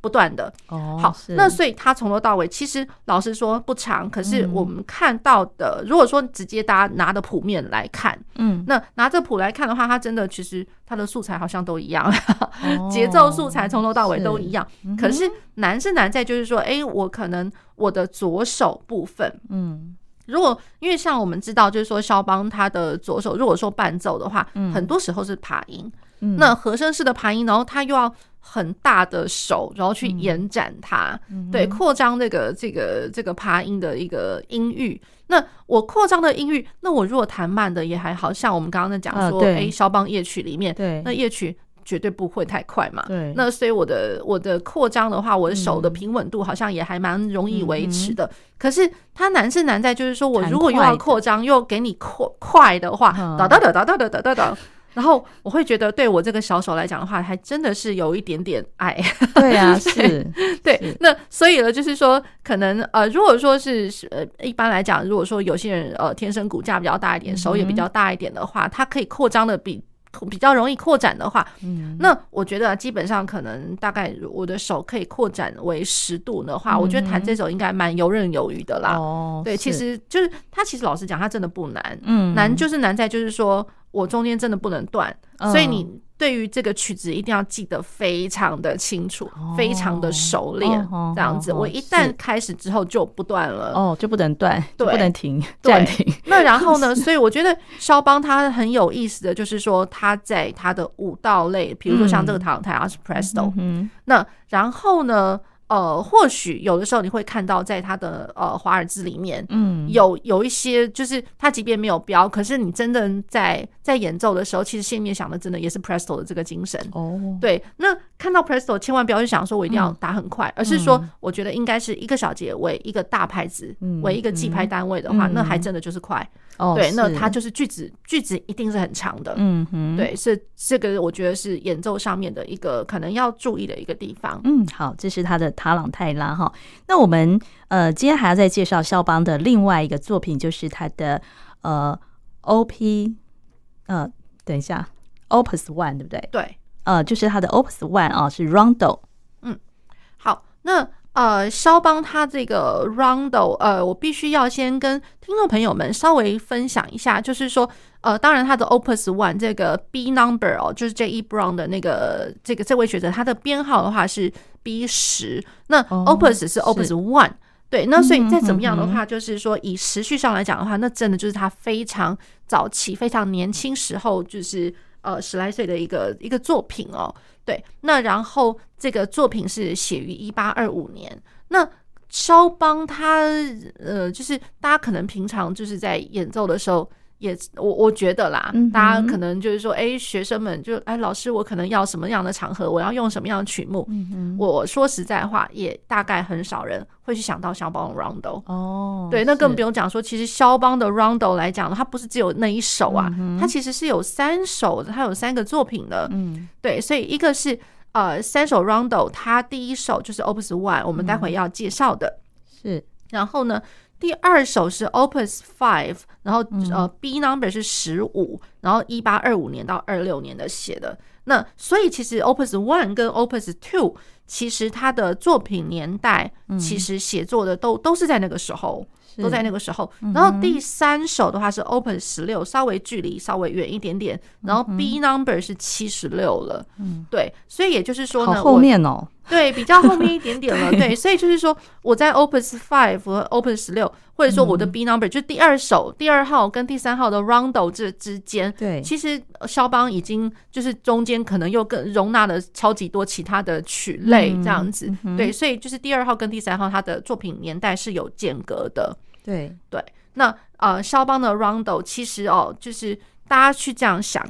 不断的哦，好，那所以他从头到尾其实老实说不长，可是我们看到的，如果说直接大家拿着谱面来看，嗯，那拿着谱来看的话，它真的其实它的素材好像都一样，[LAUGHS] 节奏素材从头到尾都一样。可是难是难在就是说，哎，我可能我的左手部分，嗯，如果因为像我们知道，就是说肖邦他的左手，如果说伴奏的话，很多时候是爬音，嗯。那和声式的爬音，然后他又要。很大的手，然后去延展它，嗯、对，扩张这个这个这个爬音的一个音域。那我扩张的音域，那我如果弹慢的也还好，像我们刚刚在讲说，哎、啊，肖邦夜曲里面，对，那夜曲绝对不会太快嘛。对，那所以我的我的扩张的话，我的手的平稳度好像也还蛮容易维持的。嗯、可是它难是难在就是说我如果又要扩张，又给你扩快的话，哒哒哒哒哒哒哒哒。然后我会觉得，对我这个小手来讲的话，还真的是有一点点爱。[LAUGHS] 对啊，[LAUGHS] 是，对。是那所以呢，就是说，可能呃，如果说是呃，一般来讲，如果说有些人呃天生骨架比较大一点，手也比较大一点的话，它可以扩张的比。比较容易扩展的话，嗯，那我觉得基本上可能大概我的手可以扩展为十度的话，我觉得弹这首应该蛮游刃有余的啦。哦，对，其实就是他其实老实讲，他真的不难，嗯，难就是难在就是说我中间真的不能断，所以你。对于这个曲子一定要记得非常的清楚，哦、非常的熟练，哦、这样子。哦、我一旦开始之后就不断了，哦，就不能断，对不能停，[LAUGHS] 对暂停。那然后呢？[LAUGHS] 所以我觉得肖邦他很有意思的就是说，他在他的舞蹈类，比如说像这个塔朗泰拉是 Presto，嗯，那然后呢？呃，或许有的时候你会看到，在他的呃华尔兹里面，嗯，有有一些，就是他即便没有标，可是你真的在在演奏的时候，其实心里面想的真的也是 Presto 的这个精神。哦，对，那看到 Presto，千万不要去想说我一定要打很快，嗯、而是说我觉得应该是一个小节为一个大拍子，嗯、为一个记拍单位的话，嗯、那还真的就是快。哦，对，那它就是句子，句子一定是很长的。嗯哼，对，是这个，我觉得是演奏上面的一个可能要注意的一个地方。嗯，好，这是他的塔朗泰拉哈。那我们呃，今天还要再介绍肖邦的另外一个作品，就是他的呃，OP，呃，等一下，Opus One，对不对？对，呃，就是他的 Opus One 啊，是 Rondo。嗯，好，那。呃，肖邦他这个 Rondo，呃，我必须要先跟听众朋友们稍微分享一下，就是说，呃，当然他的 Opus One 这个 B number 哦，就是 J. E. Brown 的那个这个这位学者，他的编号的话是 B 十，那 Opus 是 Opus One，对，那所以再怎么样的话，就是说以时序上来讲的话，那真的就是他非常早期、非常年轻时候，就是呃十来岁的一个一个作品哦。对，那然后这个作品是写于一八二五年。那肖邦他呃，就是大家可能平常就是在演奏的时候，也我我觉得啦，嗯、大家可能就是说，哎、欸，学生们就哎，老师，我可能要什么样的场合，我要用什么样的曲目。嗯、我说实在话，也大概很少人会去想到肖邦的 Rondo。哦，对，那更不用讲说，其实肖邦的 Rondo 来讲，它不是只有那一首啊，嗯、它其实是有三首的，它有三个作品的。嗯，对，所以一个是呃三首 Rondo，它第一首就是 Opus One，我们待会要介绍的。是，然后呢？第二首是 Opus Five，然后呃 B number 是十五，然后一八二五年到二六年的写的。那所以其实 Opus One 跟 Opus Two 其实他的作品年代，其实写作的都都是在那个时候。都在那个时候，然后第三首的话是 Opus 十六，稍微距离稍微远一点点，然后 B number 是七十六了，嗯，对，所以也就是说呢，好后面哦，对，比较后面一点 [LAUGHS] 点了，对，所以就是说我在 Opus five 和 Opus 十六，或者说我的 B number 就第二首第二号跟第三号的 Rondo 这之间，对，其实肖邦已经就是中间可能又更容纳了超级多其他的曲类这样子，对，所以就是第二号跟第三号他的作品年代是有间隔的。对对，那呃，肖邦的 Rondo 其实哦，就是大家去这样想，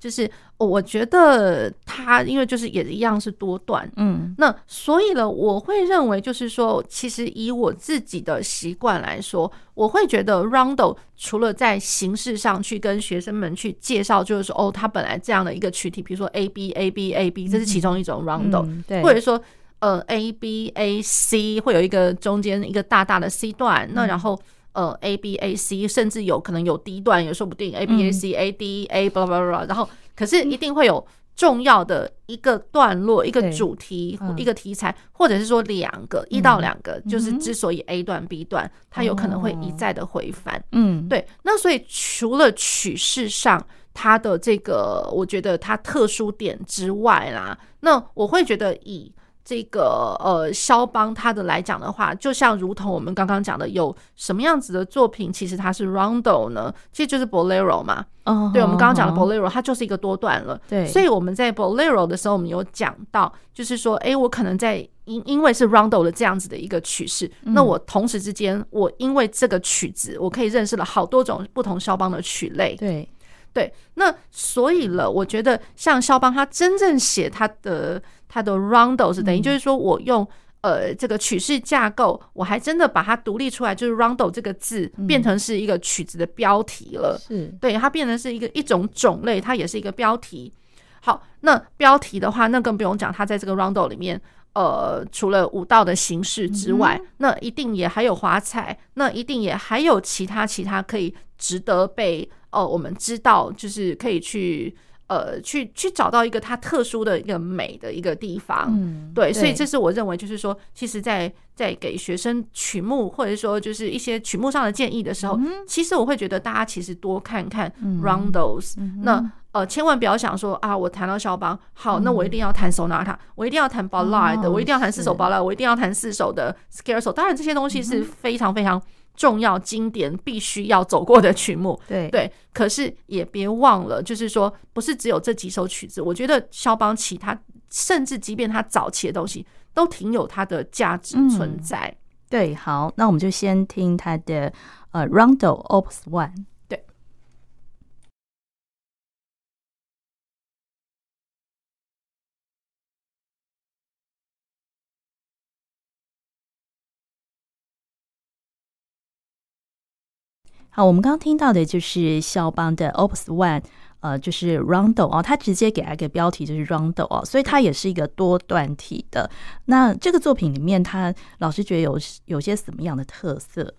就是我觉得他因为就是也一样是多段，嗯，那所以呢，我会认为就是说，其实以我自己的习惯来说，我会觉得 Rondo 除了在形式上去跟学生们去介绍，就是说哦，他本来这样的一个曲体，比如说 A B A B A B，这是其中一种 Rondo，嗯，对，或者说。呃，A B A C 会有一个中间一个大大的 C 段，嗯、那然后呃 A B A C 甚至有可能有 D 段也说不定，A B A C A D A blah blah blah，然后可是一定会有重要的一个段落、嗯、一个主题、嗯、一个题材，或者是说两个、嗯、一到两个，就是之所以 A 段 B 段，它有可能会一再的回返。嗯，对。那所以除了曲式上它的这个，我觉得它特殊点之外啦，那我会觉得以这个呃，肖邦他的来讲的话，就像如同我们刚刚讲的，有什么样子的作品，其实它是 Rondo 呢？其实就是 Bolero 嘛。嗯，对，我们刚刚讲的 Bolero，它就是一个多段了。对，所以我们在 Bolero 的时候，我们有讲到，就是说，哎，我可能在因因为是 Rondo 的这样子的一个曲式，那我同时之间，我因为这个曲子，我可以认识了好多种不同肖邦的曲类。对，对，那所以了，我觉得像肖邦他真正写他的。它的 rondo 是等于就是说，我用呃这个曲式架构，我还真的把它独立出来，就是 rondo 这个字变成是一个曲子的标题了。是，对，它变成是一个一种种类，它也是一个标题。好，那标题的话，那更不用讲，它在这个 rondo 里面，呃，除了舞蹈的形式之外，那一定也还有华彩，那一定也还有其他其他可以值得被呃我们知道，就是可以去。呃，去去找到一个它特殊的一个美的一个地方，嗯，对，所以这是我认为，就是说，其实在，在在给学生曲目或者说就是一些曲目上的建议的时候，其实我会觉得大家其实多看看 Rondos，那呃，千万不要想说啊，我弹到肖邦，好，那我一定要弹 Sonata，我一定要弹 Ballade，我一定要弹四首 Ballade，我一定要弹四首的 Scherzo，当然这些东西是非常非常。重要经典必须要走过的曲目，[LAUGHS] 对对，可是也别忘了，就是说不是只有这几首曲子。我觉得肖邦其他，甚至即便他早期的东西，都挺有它的价值存在。嗯、对，好，那我们就先听他的呃 Rondo Opus One。好，我们刚刚听到的就是肖邦的 Opus One，呃，就是 Rondo 哦，他直接给了一个标题就是 Rondo 哦，所以它也是一个多段体的。那这个作品里面，他老师觉得有有些什么样的特色？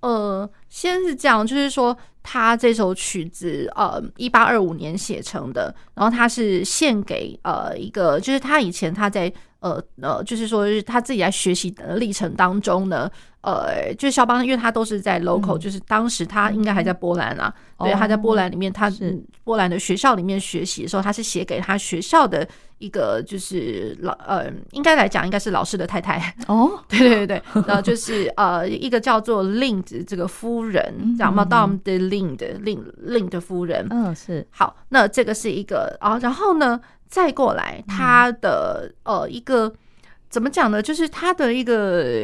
呃，先是这样，就是说他这首曲子，呃，一八二五年写成的，然后他是献给呃一个，就是他以前他在呃呃，就是说是他自己在学习的历程当中呢。呃，就是肖邦，因为他都是在 local，、嗯、就是当时他应该还在波兰啊。嗯、对，他在波兰里面，他是波兰的学校里面学习的时候，他是写给他学校的一个，就是老呃，应该来讲应该是老师的太太哦。[LAUGHS] 对对对对，然后就是呃，一个叫做 Lind 这个夫人，叫 Madame de Lind，Lind Lind 的夫人。嗯，是。好，那这个是一个啊，然后呢，再过来他的呃一个。怎么讲呢？就是它的一个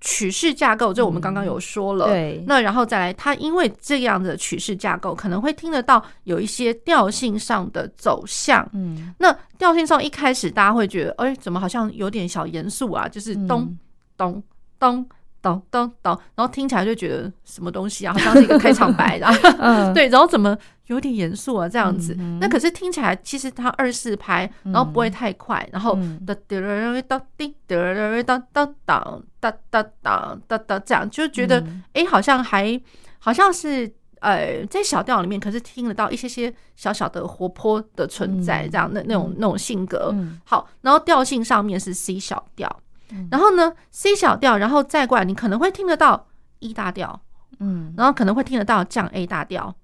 曲式架构，就我们刚刚有说了。嗯、对，那然后再来，它因为这样的曲式架构，可能会听得到有一些调性上的走向。嗯，那调性上一开始大家会觉得，哎，怎么好像有点小严肃啊？就是咚咚咚咚咚咚，然后听起来就觉得什么东西啊，好像是一个开场白 [LAUGHS] 啊。嗯、对，然后怎么？有点严肃啊，这样子。嗯、那可是听起来，其实它二四拍，然后不会太快，嗯、然后哒哒哒哒滴哒哒哒哒哒哒哒哒哒哒这样，就觉得哎、嗯，好像还好像是呃，在小调里面，可是听得到一些些小小的活泼的存在，这样那那种那种性格。嗯、好，然后调性上面是 C 小调，嗯、然后呢 C 小调，然后再过来，你可能会听得到 E 大调，嗯，然后可能会听得到降 A 大调。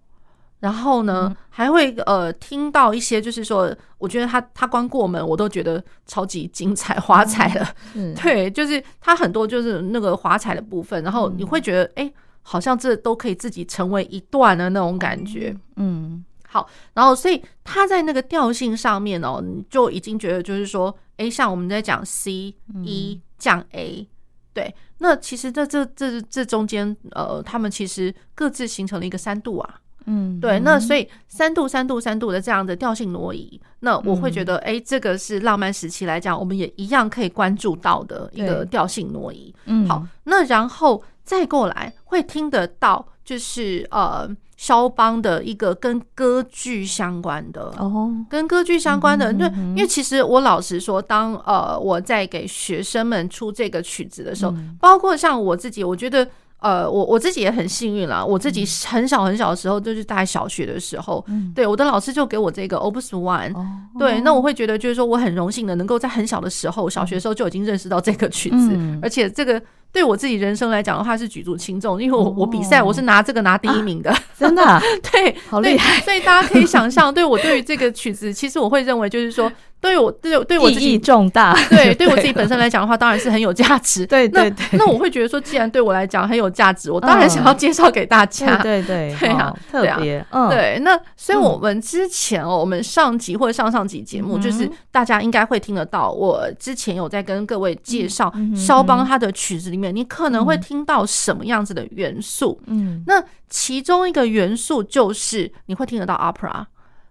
然后呢，嗯、还会呃听到一些，就是说，我觉得他他光过门，我都觉得超级精彩、华彩了。嗯，[LAUGHS] 对，就是他很多就是那个华彩的部分，然后你会觉得，哎、嗯，好像这都可以自己成为一段的那种感觉。嗯，好，然后所以他在那个调性上面哦，你就已经觉得就是说，哎，像我们在讲 C E 降 A，、嗯、对，那其实这这这这中间，呃，他们其实各自形成了一个三度啊。嗯，对，那所以三度、三度、三度的这样的调性挪移，那我会觉得，哎、嗯，这个是浪漫时期来讲，我们也一样可以关注到的一个调性挪移。嗯，好，那然后再过来会听得到，就是呃，肖邦的一个跟歌剧相关的哦，跟歌剧相关的，对、嗯，因为其实我老实说，当呃我在给学生们出这个曲子的时候，嗯、包括像我自己，我觉得。呃，我我自己也很幸运啦。我自己很小很小的时候，就是大概小学的时候，嗯、对我的老师就给我这个 Opus One，、哦、对，那我会觉得就是说我很荣幸的能够在很小的时候，小学的时候就已经认识到这个曲子，嗯、而且这个。对我自己人生来讲的话是举足轻重，因为我我比赛我是拿这个拿第一名的，真的，[LAUGHS] 对，好厉害。所以大家可以想象，对我对于这个曲子，其实我会认为就是说，对我对对我自己意义重大，对对我自己本身来讲的话，当然是很有价值。对对对，那我会觉得说，既然对我来讲很有价值，我当然想要介绍给大家。对对对啊，特别嗯，对。[LAUGHS] 那所以我们之前哦，我们上集或者上上集节目，就是大家应该会听得到，我之前有在跟各位介绍肖邦他的曲子里面，你可能会。听到什么样子的元素？嗯，那其中一个元素就是你会听得到 opera，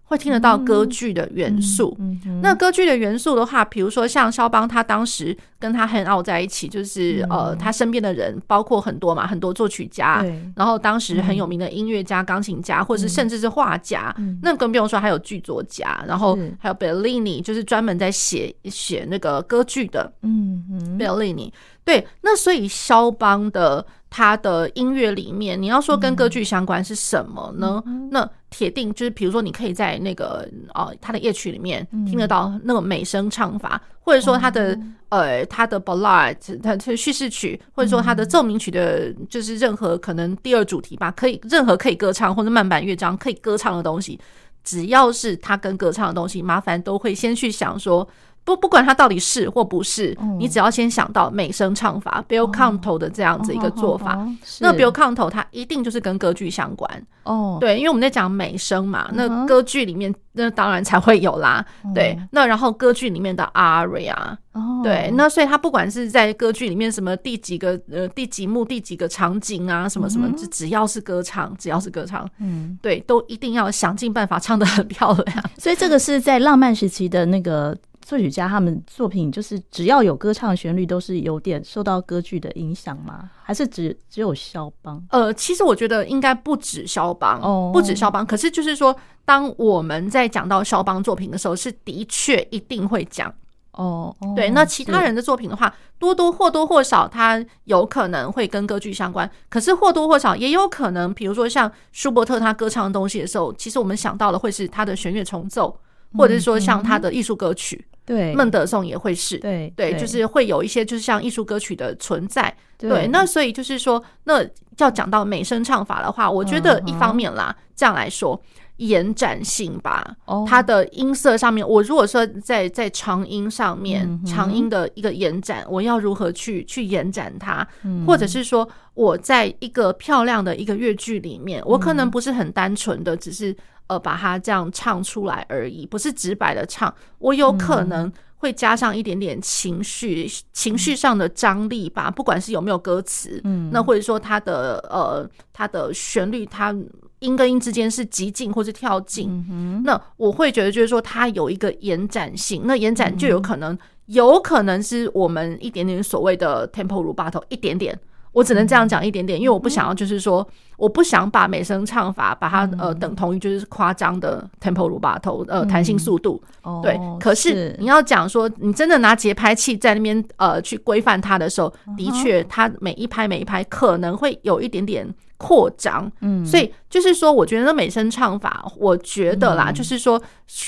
会听得到歌剧的元素。嗯，嗯，那歌剧的元素的话，比如说像肖邦，他当时跟他 hang out 在一起，就是、嗯、呃，他身边的人包括很多嘛，很多作曲家，然后当时很有名的音乐家、钢琴家，或者是甚至是画家。嗯、那更不用说还有剧作家，然后还有 Bellini，就是专门在写写那个歌剧的。嗯嗯，Bellini。对，那所以肖邦的他的音乐里面，你要说跟歌剧相关是什么呢？嗯、那铁定就是，比如说你可以在那个呃他的夜曲里面听得到那个美声唱法，嗯、或者说他的、嗯、呃他的 ballad，他的叙事曲，或者说他的奏鸣曲的，就是任何可能第二主题吧，可以任何可以歌唱或者慢板乐章可以歌唱的东西，只要是他跟歌唱的东西，麻烦都会先去想说。不，不管它到底是或不是，嗯、你只要先想到美声唱法 Bill canto 的这样子一个做法，哦、那 Bill canto 它一定就是跟歌剧相关。哦。对，因为我们在讲美声嘛，那歌剧里面那当然才会有啦。嗯、对，那然后歌剧里面的 aria，哦，对，那所以他不管是在歌剧里面什么第几个呃第几幕第几个场景啊，什么什么，只、嗯、只要是歌唱，只要是歌唱，嗯，对，都一定要想尽办法唱的很漂亮。所以这个是在浪漫时期的那个。作曲家他们作品就是只要有歌唱旋律，都是有点受到歌剧的影响吗？还是只只有肖邦？呃，其实我觉得应该不止肖邦，哦，不止肖邦。可是就是说，当我们在讲到肖邦作品的时候，是的确一定会讲哦。对，那其他人的作品的话，多多或多或少，他有可能会跟歌剧相关。可是或多或少也有可能，比如说像舒伯特他歌唱的东西的时候，其实我们想到的会是他的弦乐重奏，或者是说像他的艺术歌曲。对，孟德颂也会是，对对，就是会有一些就是像艺术歌曲的存在，对，那所以就是说，那要讲到美声唱法的话，我觉得一方面啦，这样来说，延展性吧，它的音色上面，我如果说在在长音上面，长音的一个延展，我要如何去去延展它，或者是说我在一个漂亮的一个乐句里面，我可能不是很单纯的只是。呃，把它这样唱出来而已，不是直白的唱。我有可能会加上一点点情绪，情绪上的张力吧，不管是有没有歌词，嗯，那或者说它的呃它的旋律，它音跟音之间是急进或是跳进，嗯，那我会觉得就是说它有一个延展性，那延展就有可能有可能是我们一点点所谓的 tempo rubato 一点点。我只能这样讲一点点，因为我不想要，就是说，我不想把美声唱法把它呃等同于就是夸张的 tempo rubato 呃弹性速度，对。可是你要讲说，你真的拿节拍器在那边呃去规范它的时候，的确，它每一拍每一拍可能会有一点点。扩张，嗯，所以就是说，我觉得美声唱法，我觉得啦，就是说，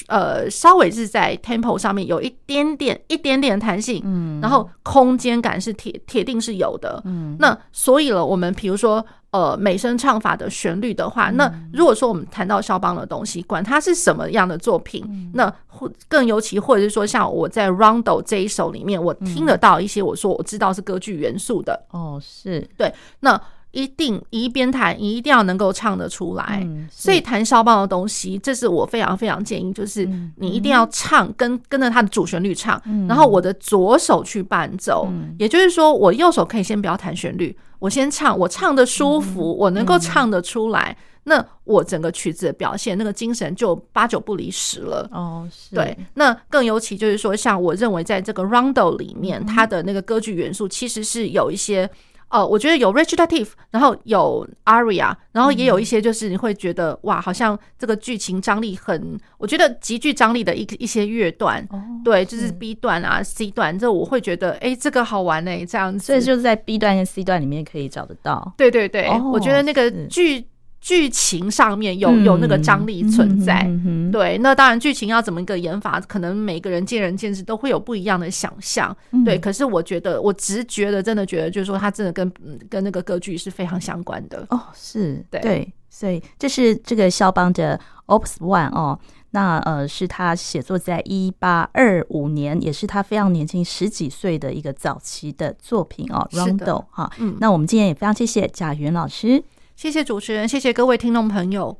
呃，稍微是在 tempo 上面有一点点、一点点弹性，嗯，然后空间感是铁铁定是有的，嗯，那所以了，我们比如说，呃，美声唱法的旋律的话，那如果说我们谈到肖邦的东西，管它是什么样的作品，那或更尤其，或者是说，像我在 Rondo 这一首里面，我听得到一些，我说我知道是歌剧元素的，哦，是。对，那。一定一边弹，一定要能够唱得出来。嗯、所以弹肖邦的东西，这是我非常非常建议，就是你一定要唱，跟跟着他的主旋律唱。嗯、然后我的左手去伴奏，嗯、也就是说，我右手可以先不要弹旋律，我先唱，我唱的舒服，嗯、我能够唱得出来，嗯、那我整个曲子的表现，那个精神就八九不离十了。哦，是。对，那更尤其就是说，像我认为在这个 Rondo 里面，它的那个歌剧元素其实是有一些。哦，我觉得有 recitative，然后有 aria，然后也有一些就是你会觉得哇，好像这个剧情张力很，我觉得极具张力的一一些乐段，哦、对，就是 B 段啊、C 段，这我会觉得哎，这个好玩哎，这样子，所以就是在 B 段跟 C 段里面可以找得到。对对对，哦、我觉得那个剧。剧情上面有有那个张力存在，对，那当然剧情要怎么一个演法，可能每个人见仁见智，都会有不一样的想象，嗯、对。可是我觉得，我直觉的，真的觉得，就是说，它真的跟跟那个歌剧是非常相关的。哦，是对对，所以这是这个肖邦的 Opus One 哦，那呃是他写作在一八二五年，也是他非常年轻十几岁的一个早期的作品哦，Rondo 哈。嗯，那我们今天也非常谢谢贾云老师。谢谢主持人，谢谢各位听众朋友。